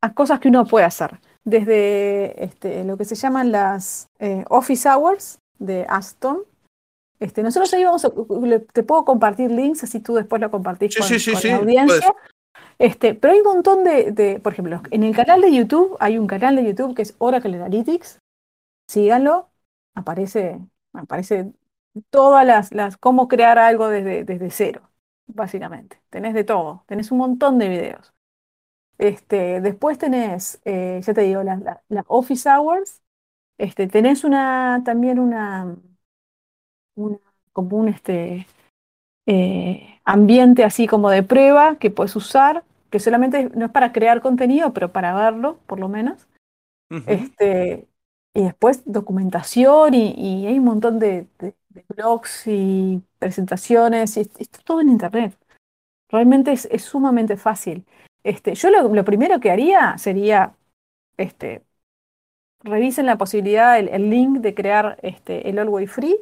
a, cosas que uno puede hacer. Desde este, lo que se llaman las eh, Office Hours de Aston, este, nosotros ahí vamos a, te puedo compartir links, así tú después lo compartís con, la audiencia. Este, pero hay un montón de, por ejemplo, en el canal de YouTube, hay un canal de YouTube que es Oracle Analytics. Síganlo, aparece, aparece todas las, las cómo crear algo desde, desde cero, básicamente. Tenés de todo, tenés un montón de videos. Este, después tenés, eh, ya te digo, las la, Office Hours. Este, tenés una, también una, como un este, eh, ambiente así como de prueba que puedes usar, que solamente no es para crear contenido, pero para verlo, por lo menos. este, y después documentación y, hay un montón de, blogs y presentaciones, y está todo en internet. Realmente es, sumamente fácil. Este, yo lo, primero que haría sería, este, revisen la posibilidad, el, link de crear este, el All Free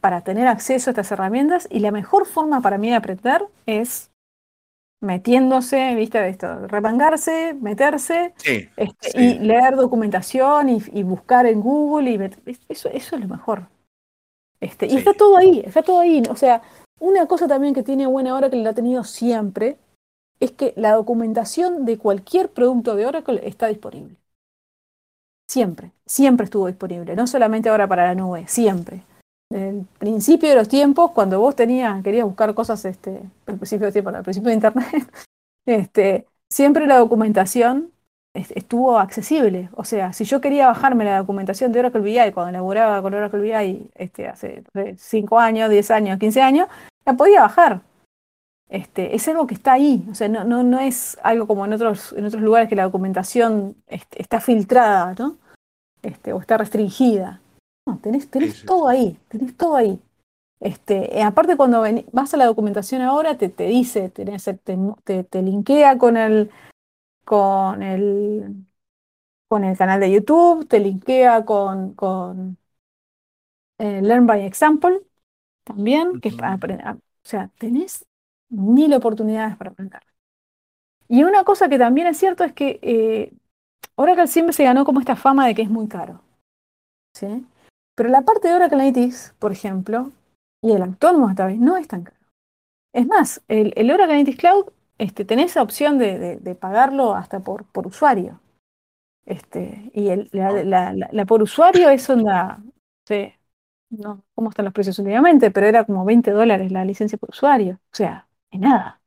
para tener acceso a estas herramientas y la mejor forma para mí de aprender es metiéndose, viste, de esto, remangarse, meterse este, y leer documentación y, buscar en Google y eso, eso es lo mejor. Este, y está todo ahí, está todo ahí. O sea, una cosa también que tiene buena Oracle, que la ha tenido siempre, es que la documentación de cualquier producto de Oracle está disponible. Siempre, siempre estuvo disponible, no solamente ahora para la nube, siempre. El principio de los tiempos, cuando vos tenías, querías buscar cosas, este, al principio de tiempo, al principio de internet, este, siempre la documentación estuvo accesible. O sea, si yo quería bajarme la documentación de Oracle BI cuando elaboraba con Oracle BI este, hace 5 años, 10 años, 15 años, la podía bajar. Este, es algo que está ahí, o sea, no, no, no es algo como en otros, en otros lugares que la documentación este, está filtrada, ¿no? Este, o está restringida. No, tenés, tenés todo ahí, tenés todo ahí. Este, eh, aparte, cuando vas a la documentación ahora, te, te dice, tenés, te, te linkea con el, con el, con el canal de YouTube, te linkea con, con eh, Learn by Example también, que o sea, tenés mil oportunidades para aprender. Y una cosa que también es cierto es que eh, Oracle siempre se ganó como esta fama de que es muy caro. ¿sí? Pero la parte de Oracle Analytics, por ejemplo, y el autónomo esta vez, no es tan caro. Es más, el, el Oracle Analytics Cloud este, tenés la opción de, pagarlo hasta por, por usuario. Este, y la, por usuario es onda, sé, no cómo están los precios últimamente, pero era como 20 dólares la licencia por usuario. O sea, es nada.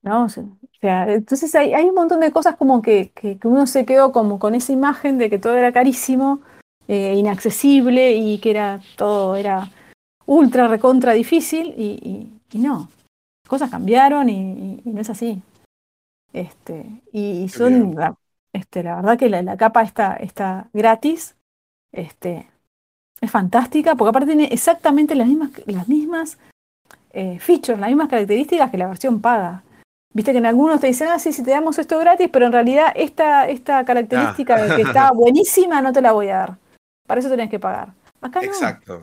¿no? O sea, entonces hay, hay, un montón de cosas como que, que, uno se quedó como con esa imagen de que todo era carísimo, eh, inaccesible y que era todo era ultra recontra difícil y, y no cosas cambiaron y, no es así. Este, y, son, la, este, la verdad que la, capa está, está gratis, este, es fantástica, porque aparte tiene exactamente las mismas, las mismas eh, features, las mismas características que la versión paga. Viste que en algunos te dicen, ah, sí, si te damos esto gratis, pero en realidad esta, esta característica de que está buenísima no te la voy a dar. Para eso tenés que pagar. Acá no. Exacto.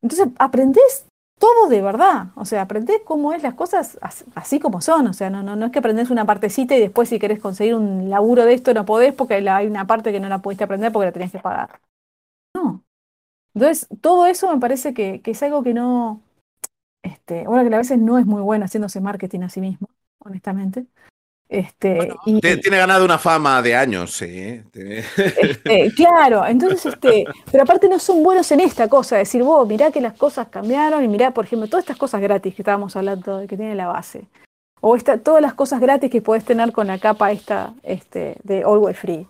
Entonces, aprendés todo de verdad. O sea, aprendés cómo es las cosas así como son. O sea, no, no, no es que aprendés una partecita y después si querés conseguir un laburo de esto no podés porque hay una parte que no la pudiste aprender porque la tenés que pagar. No. Entonces, todo eso me parece que, es algo que no. Este, bueno, que a veces no es muy bueno haciéndose marketing a sí mismo, honestamente. Este, y, tiene ganado una fama de años, sí. Este, claro, entonces, este, pero aparte no son buenos en esta cosa, decir, vos, mirá que las cosas cambiaron y mirá, por ejemplo, todas estas cosas gratis que estábamos hablando de que tiene la base. O esta, todas las cosas gratis que podés tener con la capa esta este, de Always Free.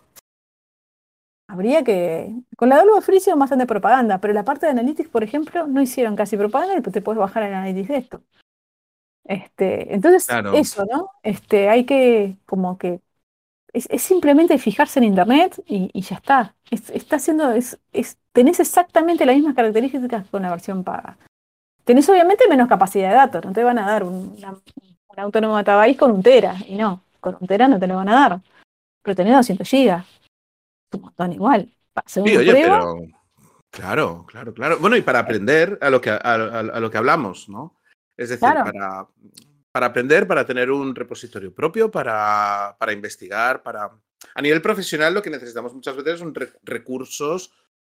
Habría que. Con la de Always Free hicieron bastante propaganda, pero la parte de Analytics, por ejemplo, no hicieron casi propaganda y te puedes bajar el Analytics de esto. Este, entonces, eso, ¿no? Este, hay que, como que, es, simplemente fijarse en Internet y, ya está. está haciendo, es, tenés exactamente las mismas características con la versión paga. Tenés obviamente menos capacidad de datos, no te van a dar un, autónomo de con un tera, y no, con un tera no te lo van a dar. Pero tenés 200 gigas, un montón igual. Sí, oye, pero... Claro, claro, claro. Bueno, y para aprender a lo que, a lo que hablamos, ¿no? Es decir, para, para, aprender, para tener un repositorio propio, para, para, investigar, para... A nivel profesional lo que necesitamos muchas veces son recursos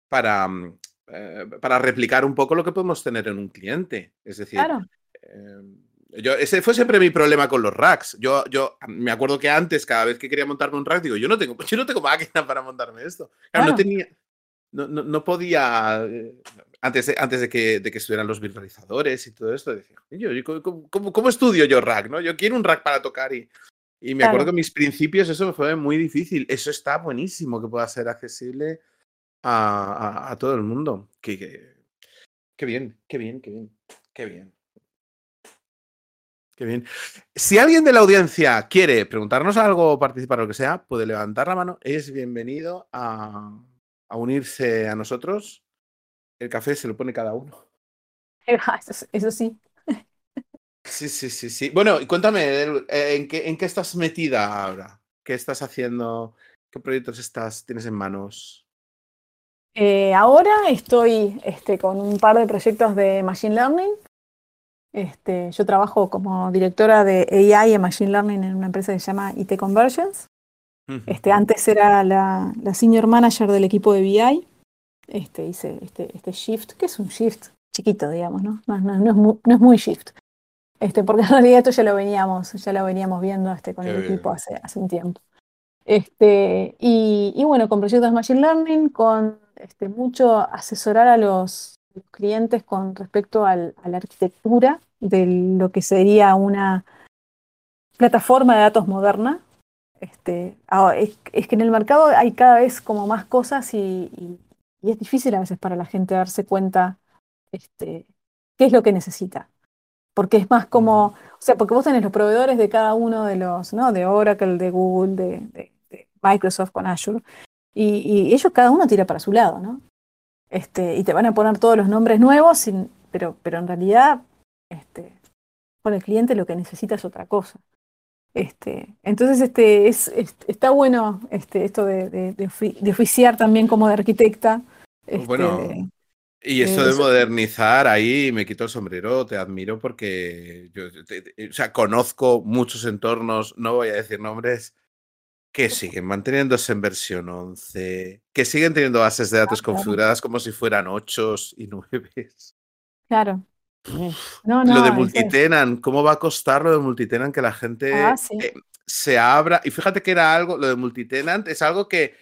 para, mm, eh, para replicar un poco lo que podemos tener en un cliente. Es decir, em, yo, ese fue siempre mi problema con los racks. Yo, yo me acuerdo que antes, cada vez que quería montarme un rack, digo, yo no tengo, yo no tengo máquina para montarme esto. no tenía, no, no, no, podía, eh, antes, de, antes de, que, de que estuvieran los virtualizadores y todo esto, decía, yo, ¿cómo, cómo, estudio yo rack? ¿no? Yo quiero un rack para tocar y, y me acuerdo que mis principios eso me fue muy difícil. Eso está buenísimo que pueda ser accesible a, a, todo el mundo. Qué, qué, bien, qué bien, qué bien, qué bien. Qué bien. Si alguien de la audiencia quiere preguntarnos algo o participar o lo que sea, puede levantar la mano. Es bienvenido a, a unirse a nosotros el café se lo pone cada uno. Eso, sí. Sí, sí, sí, sí. Bueno, y cuéntame, eh, ¿en qué, ¿en qué estás metida ahora? ¿Qué estás haciendo? ¿Qué proyectos estás, tienes en manos? Eh, ahora estoy este, con un par de proyectos de Machine Learning. Este, yo trabajo como directora de AI y Machine Learning en una empresa que se llama IT Conversions. Este, antes era la, la, senior manager del equipo de BI. Este, hice este, este shift, que es un shift chiquito, digamos, ¿no? No, no, no, es, muy, no es, muy, shift. Este, porque en realidad esto ya lo veníamos, ya lo veníamos viendo este, con Qué el bien. equipo hace, hace un tiempo. Este, y, y, bueno, con proyectos de Machine Learning, con este, mucho asesorar a los clientes con respecto al, a la arquitectura de lo que sería una plataforma de datos moderna. Este, es, es, que en el mercado hay cada vez como más cosas y, y, y, es difícil a veces para la gente darse cuenta este, qué es lo que necesita. Porque es más como, o sea, porque vos tenés los proveedores de cada uno de los, ¿no? De Oracle, de Google, de, de, de Microsoft con Azure. Y, y, ellos cada uno tira para su lado, ¿no? Este, y te van a poner todos los nombres nuevos, sin, pero, pero en realidad, este, con el cliente lo que necesita es otra cosa. Este, entonces, este, es, es, está bueno este, esto de, de, de, ofi de, oficiar también como de arquitecta. Este, bueno, y eso de modernizar, ahí me quito el sombrero, te admiro porque yo, te, te, o sea, conozco muchos entornos, no voy a decir nombres, que siguen manteniéndose en versión 11, que siguen teniendo bases de datos ah, configuradas claro. como si fueran 8 y 9. Claro. No, no, lo de multitenant, ¿cómo va a costar lo de multitenant que la gente ah, sí. eh, se abra? Y fíjate que era algo, lo de multitenant es algo que,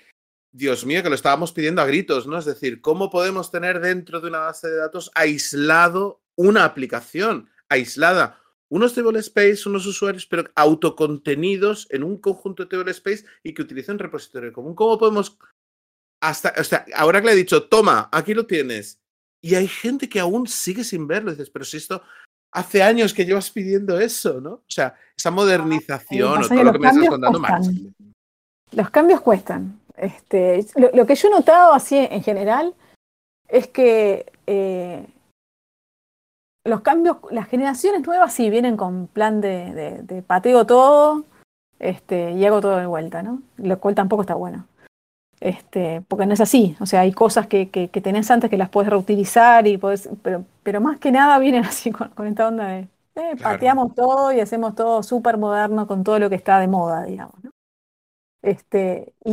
Dios mío, que lo estábamos pidiendo a gritos, ¿no? Es decir, ¿cómo podemos tener dentro de una base de datos aislado una aplicación aislada? unos table space, unos usuarios, pero autocontenidos en un conjunto de table space y que utilicen un repositorio común. ¿Cómo podemos hasta, o sea, ahora que le he dicho, toma, aquí lo tienes, y hay gente que aún sigue sin verlo, dices, pero si esto hace años que llevas pidiendo eso, ¿no? O sea, esa modernización o todo lo que me estás contando, Max. Los cambios cuestan. Este, lo, lo, que yo he notado así en general es que eh, los cambios, las generaciones nuevas sí vienen con plan de, de, de, pateo todo este, y hago todo de vuelta, ¿no? Lo cual tampoco está bueno. Este, porque no es así, o sea, hay cosas que, que, que tenés antes que las puedes reutilizar, y podés, pero, pero más que nada vienen así con, con esta onda de eh, pateamos todo y hacemos todo súper moderno con todo lo que está de moda, digamos. ¿no? Este, y,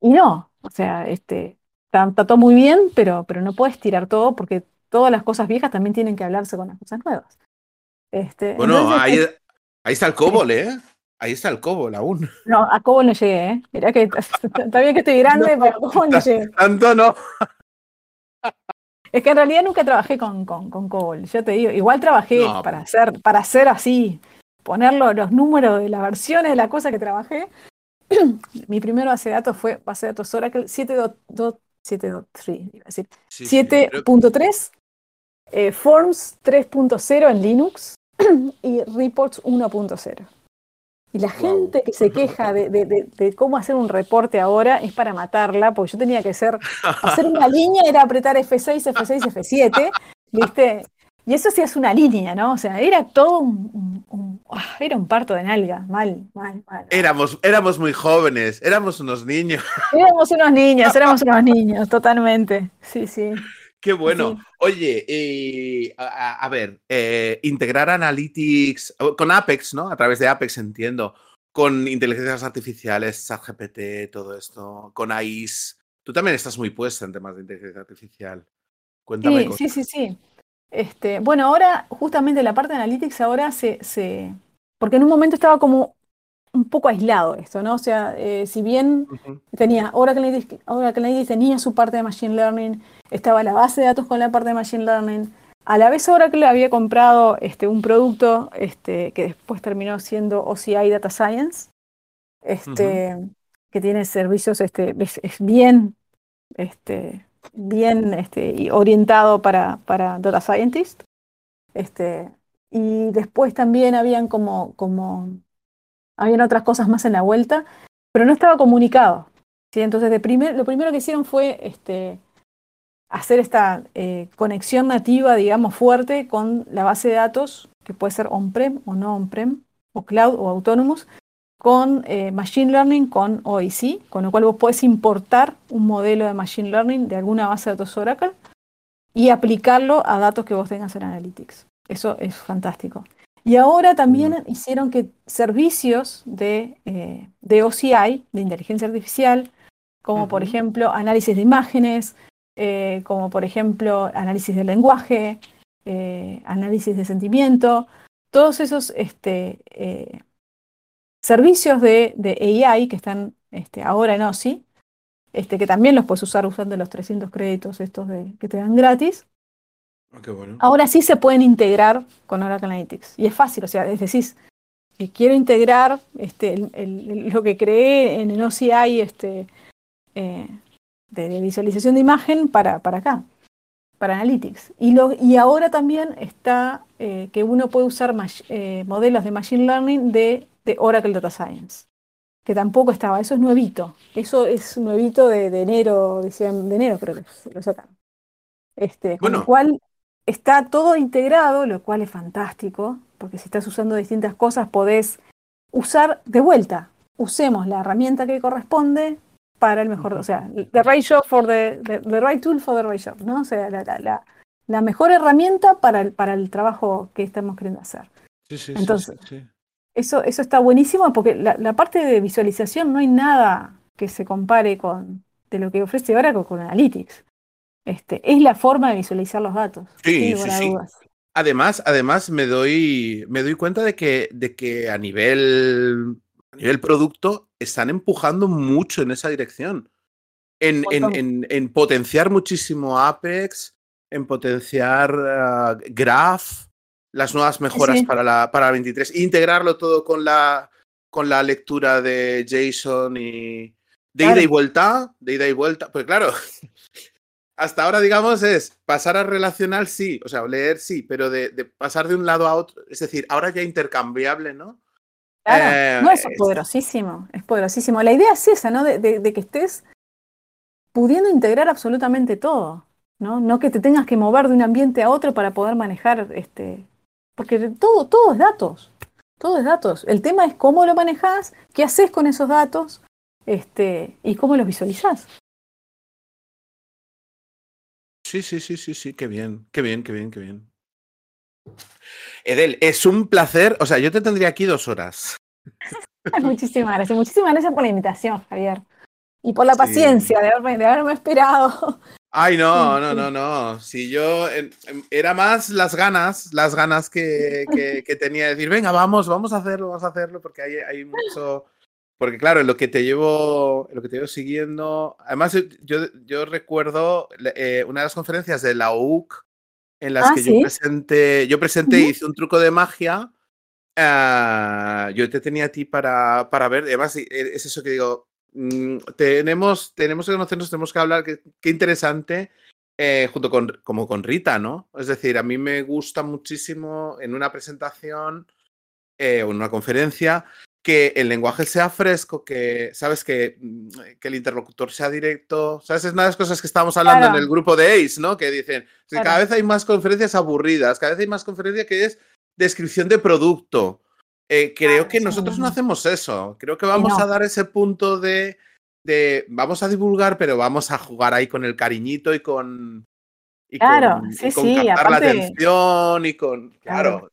y no, o sea, este, está, está todo muy bien, pero, pero no puedes tirar todo porque todas las cosas viejas también tienen que hablarse con las cosas nuevas. Este, bueno, entonces, ahí, ahí, está el COBOL, ¿eh? Ahí está el COBOL aún. No, a COBOL no llegué, ¿eh? Mirá que está bien que estoy grande, no, pero a COBOL no llegué. Tanto no. Es que en realidad nunca trabajé con, con, con COBOL, yo te digo, igual trabajé no, para, hacer, para hacer así, poner los números de las versiones de la cosa que trabajé. Mi primer base de datos fue base de datos Oracle 7.3, iba a decir. Sí, 7.3 sí, eh, Forms 3.0 en Linux y Reports 1.0. Y la wow. gente que se queja de, de, de, de, cómo hacer un reporte ahora es para matarla, porque yo tenía que hacer, hacer una línea, era apretar F6, F6, F7, ¿viste? Y eso sí es una línea, ¿no? O sea, era todo un, un, un oh, era un parto de nalga, mal, mal, mal. Éramos, éramos muy jóvenes, éramos unos niños. Éramos unos niños, éramos unos niños, totalmente. Sí, sí. Qué bueno. Sí. Oye, eh, a, a, ver, eh, integrar Analytics con Apex, ¿no? A través de Apex, entiendo. Con inteligencias artificiales, ChatGPT, todo esto, con AIS. Tú también estás muy puesta en temas de inteligencia artificial. Cuéntame. Sí, cosas. sí, sí, sí. Este, bueno, ahora, justamente la parte de Analytics ahora se, se. Porque en un momento estaba como un poco aislado esto, ¿no? O sea, eh, si bien uh -huh. tenía Oracle Analytics, Oracle Analytics tenía su parte de Machine Learning, estaba la base de datos con la parte de Machine Learning, a la vez Oracle había comprado este, un producto este, que después terminó siendo OCI Data Science, este, uh -huh. que tiene servicios, este, es, es bien, este, bien este, orientado para, para Data Scientist. Este, y después también habían como, como habían otras cosas más en la vuelta, pero no estaba comunicado. ¿sí? Entonces, de primer, lo primero que hicieron fue este, hacer esta eh, conexión nativa, digamos, fuerte con la base de datos, que puede ser on-prem o no on-prem, o cloud o autónomos, con eh, Machine Learning con OIC, con lo cual vos podés importar un modelo de Machine Learning de alguna base de datos Oracle y aplicarlo a datos que vos tengas en Analytics. Eso es fantástico. Y ahora también hicieron que servicios de, eh, de OCI, de inteligencia artificial, como por ejemplo análisis de imágenes, eh, como por ejemplo análisis de lenguaje, análisis de sentimiento, todos esos este, servicios de, AI que están este, ahora en OSI, este, que también los puedes usar usando los 300 créditos estos de, que te dan gratis. Ah, ahora sí se pueden integrar con Oracle Analytics. Y es fácil, o sea, es decir, quiero integrar este, lo que creé en el OCI este, eh, de, visualización de imagen para, para acá, para Analytics. Y, lo, y ahora también está eh, que uno puede usar eh, modelos de Machine Learning de de Oracle Data Science, que tampoco estaba, eso es nuevito, eso es nuevito de, enero, decían, de enero creo que lo sacan. Este, con lo cual está todo integrado, lo cual es fantástico, porque si estás usando distintas cosas podés usar de vuelta, usemos la herramienta que corresponde para el mejor, o sea, the right job for the, the, right tool for the right job, ¿no? O sea, la, la, la, mejor herramienta para el, para el trabajo que estamos queriendo hacer. Sí, sí, Entonces, sí, eso, eso está buenísimo porque la, parte de visualización no hay nada que se compare con de lo que ofrece ahora con, Analytics. Este, es la forma de visualizar los datos. Sí, sí, sí. Además, además me doy, me doy cuenta de que, de que a nivel, nivel producto están empujando mucho en esa dirección. En, en, en, potenciar muchísimo Apex, en potenciar uh, Graph, las nuevas mejoras Para, la, para 23. Integrarlo todo con la, con la lectura de JSON y de ida y vuelta, de ida y vuelta. Pues claro, hasta ahora, digamos, es pasar a relacional, sí, o sea, leer sí, pero de, pasar de un lado a otro, es decir, ahora ya intercambiable, ¿no? Claro, eh, no, eso es poderosísimo, es poderosísimo. La idea es esa, ¿no? De, de, que estés pudiendo integrar absolutamente todo, ¿no? No que te tengas que mover de un ambiente a otro para poder manejar este, porque todo, todo es datos. Todo es datos. El tema es cómo lo manejas, qué haces con esos datos este, y cómo los visualizas. Sí, sí, sí, sí, sí, qué bien, qué bien, qué bien, qué bien. Edel, es un placer, o sea, yo te tendría aquí dos horas. Muchísimas gracias, muchísimas gracias por la invitación, Javier. Y por la paciencia de haberme, de haberme esperado Ay, no, no, no, no. Si yo em, era más las ganas, las ganas que, que, tenía de decir, venga, vamos, vamos a hacerlo, vamos a hacerlo, porque hay, hay mucho. Porque claro, en lo que te llevo, lo que te llevo siguiendo. Además, yo, yo recuerdo eh, una de las conferencias de la UC en las ah, que yo presenté, yo presenté, y hice un truco de magia. Ah, yo te tenía a ti para, para ver. Además, e, es eso que digo, Mm, tenemos, tenemos que conocernos, tenemos que hablar, qué, interesante, eh, junto con, como con Rita, ¿no? Es decir, a mí me gusta muchísimo en una presentación eh, o en una conferencia que el lenguaje sea fresco, que, ¿sabes? Que, mm, que el interlocutor sea directo, ¿sabes? Es una de las cosas que estábamos hablando en el grupo de ACE, ¿no? Que dicen, que cada vez hay más conferencias aburridas, cada vez hay más conferencias que es descripción de producto. Eh, creo que nosotros no hacemos eso. Creo que vamos a dar ese punto de, de, vamos a divulgar, pero vamos a jugar ahí con el cariñito y con. Y claro, sí, y con sí. Captar la atención y con. Claro.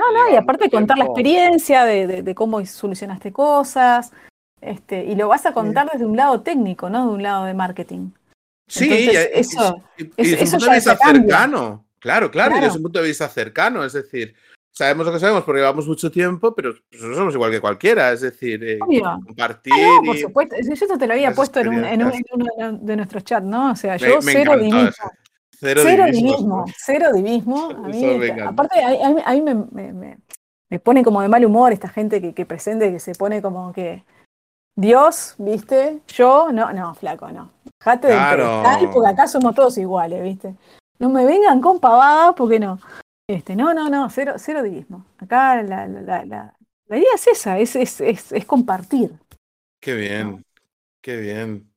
No, no, y aparte contar la experiencia de, de, cómo solucionaste cosas. Este, y lo vas a contar desde un lado técnico, no de un lado de marketing. Sí, eso, y, desde un punto de vista cercano. Claro, claro, y desde un punto de vista cercano. Es decir, sabemos lo que sabemos porque llevamos mucho tiempo, pero nosotros somos igual que cualquiera, es decir, eh, compartir. Ah, no, por supuesto, yo te lo había puesto en, un, en, uno de nuestros chats, ¿no? O sea, yo cero divismo. Cero, cero divismo, cero divismo. A mí, aparte, a, mí me, me, me, pone como de mal humor esta gente que, que presente, que se pone como que Dios, ¿viste? Yo, no, no, flaco, no. Dejate claro. de porque acá somos todos iguales, ¿viste? No me vengan con pavadas porque no. Este, no, no, no, cero, cero divismo. Acá la, la, la, la, idea es esa, es, es, es, es compartir. Qué bien, qué bien.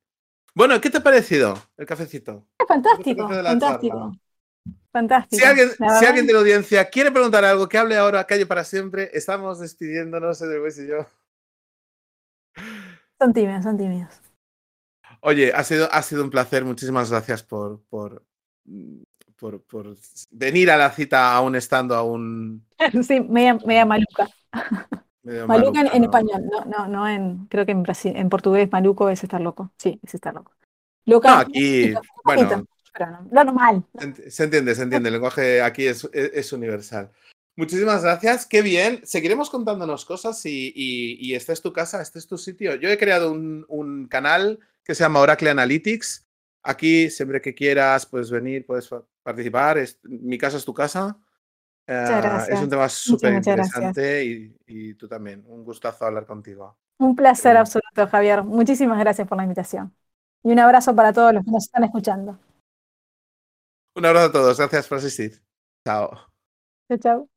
Bueno, ¿qué te ha parecido el cafecito? Es fantástico, fantástico. Fantástico. Si alguien, si de la audiencia quiere preguntar algo, que hable ahora, calle para siempre. Estamos despidiéndonos, Edelweiss y yo. Son tímidos, son tímidos. Oye, ha sido, ha sido un placer. Muchísimas gracias por, por, por, por venir a la cita aún estando aún Sí, media, media maluca. medio Maluca en, maluca, en ¿no? español, no, no, no en, creo que en Brasil, en portugués maluco es estar loco. Sí, es estar loco. Loca, No, aquí, bueno, pero no, lo normal. se ent- se entiende, se entiende. El lenguaje aquí es, es- es universal. Muchísimas gracias, qué bien. Seguiremos contándonos cosas y, y, y este es tu casa, este es tu sitio. Yo he creado un, un canal que se llama Oracle Analytics. Aquí, siempre que quieras, puedes venir, puedes participar. Es- mi casa es tu casa. Eh, gracias. es un tema súper interesante y, y tú también. Un gustazo hablar contigo. Un placer bien. absoluto, Javier. Muchísimas gracias por la invitación. Y un abrazo para todos los que nos están escuchando. Un abrazo a todos, gracias por asistir. Chao. Chao, chao.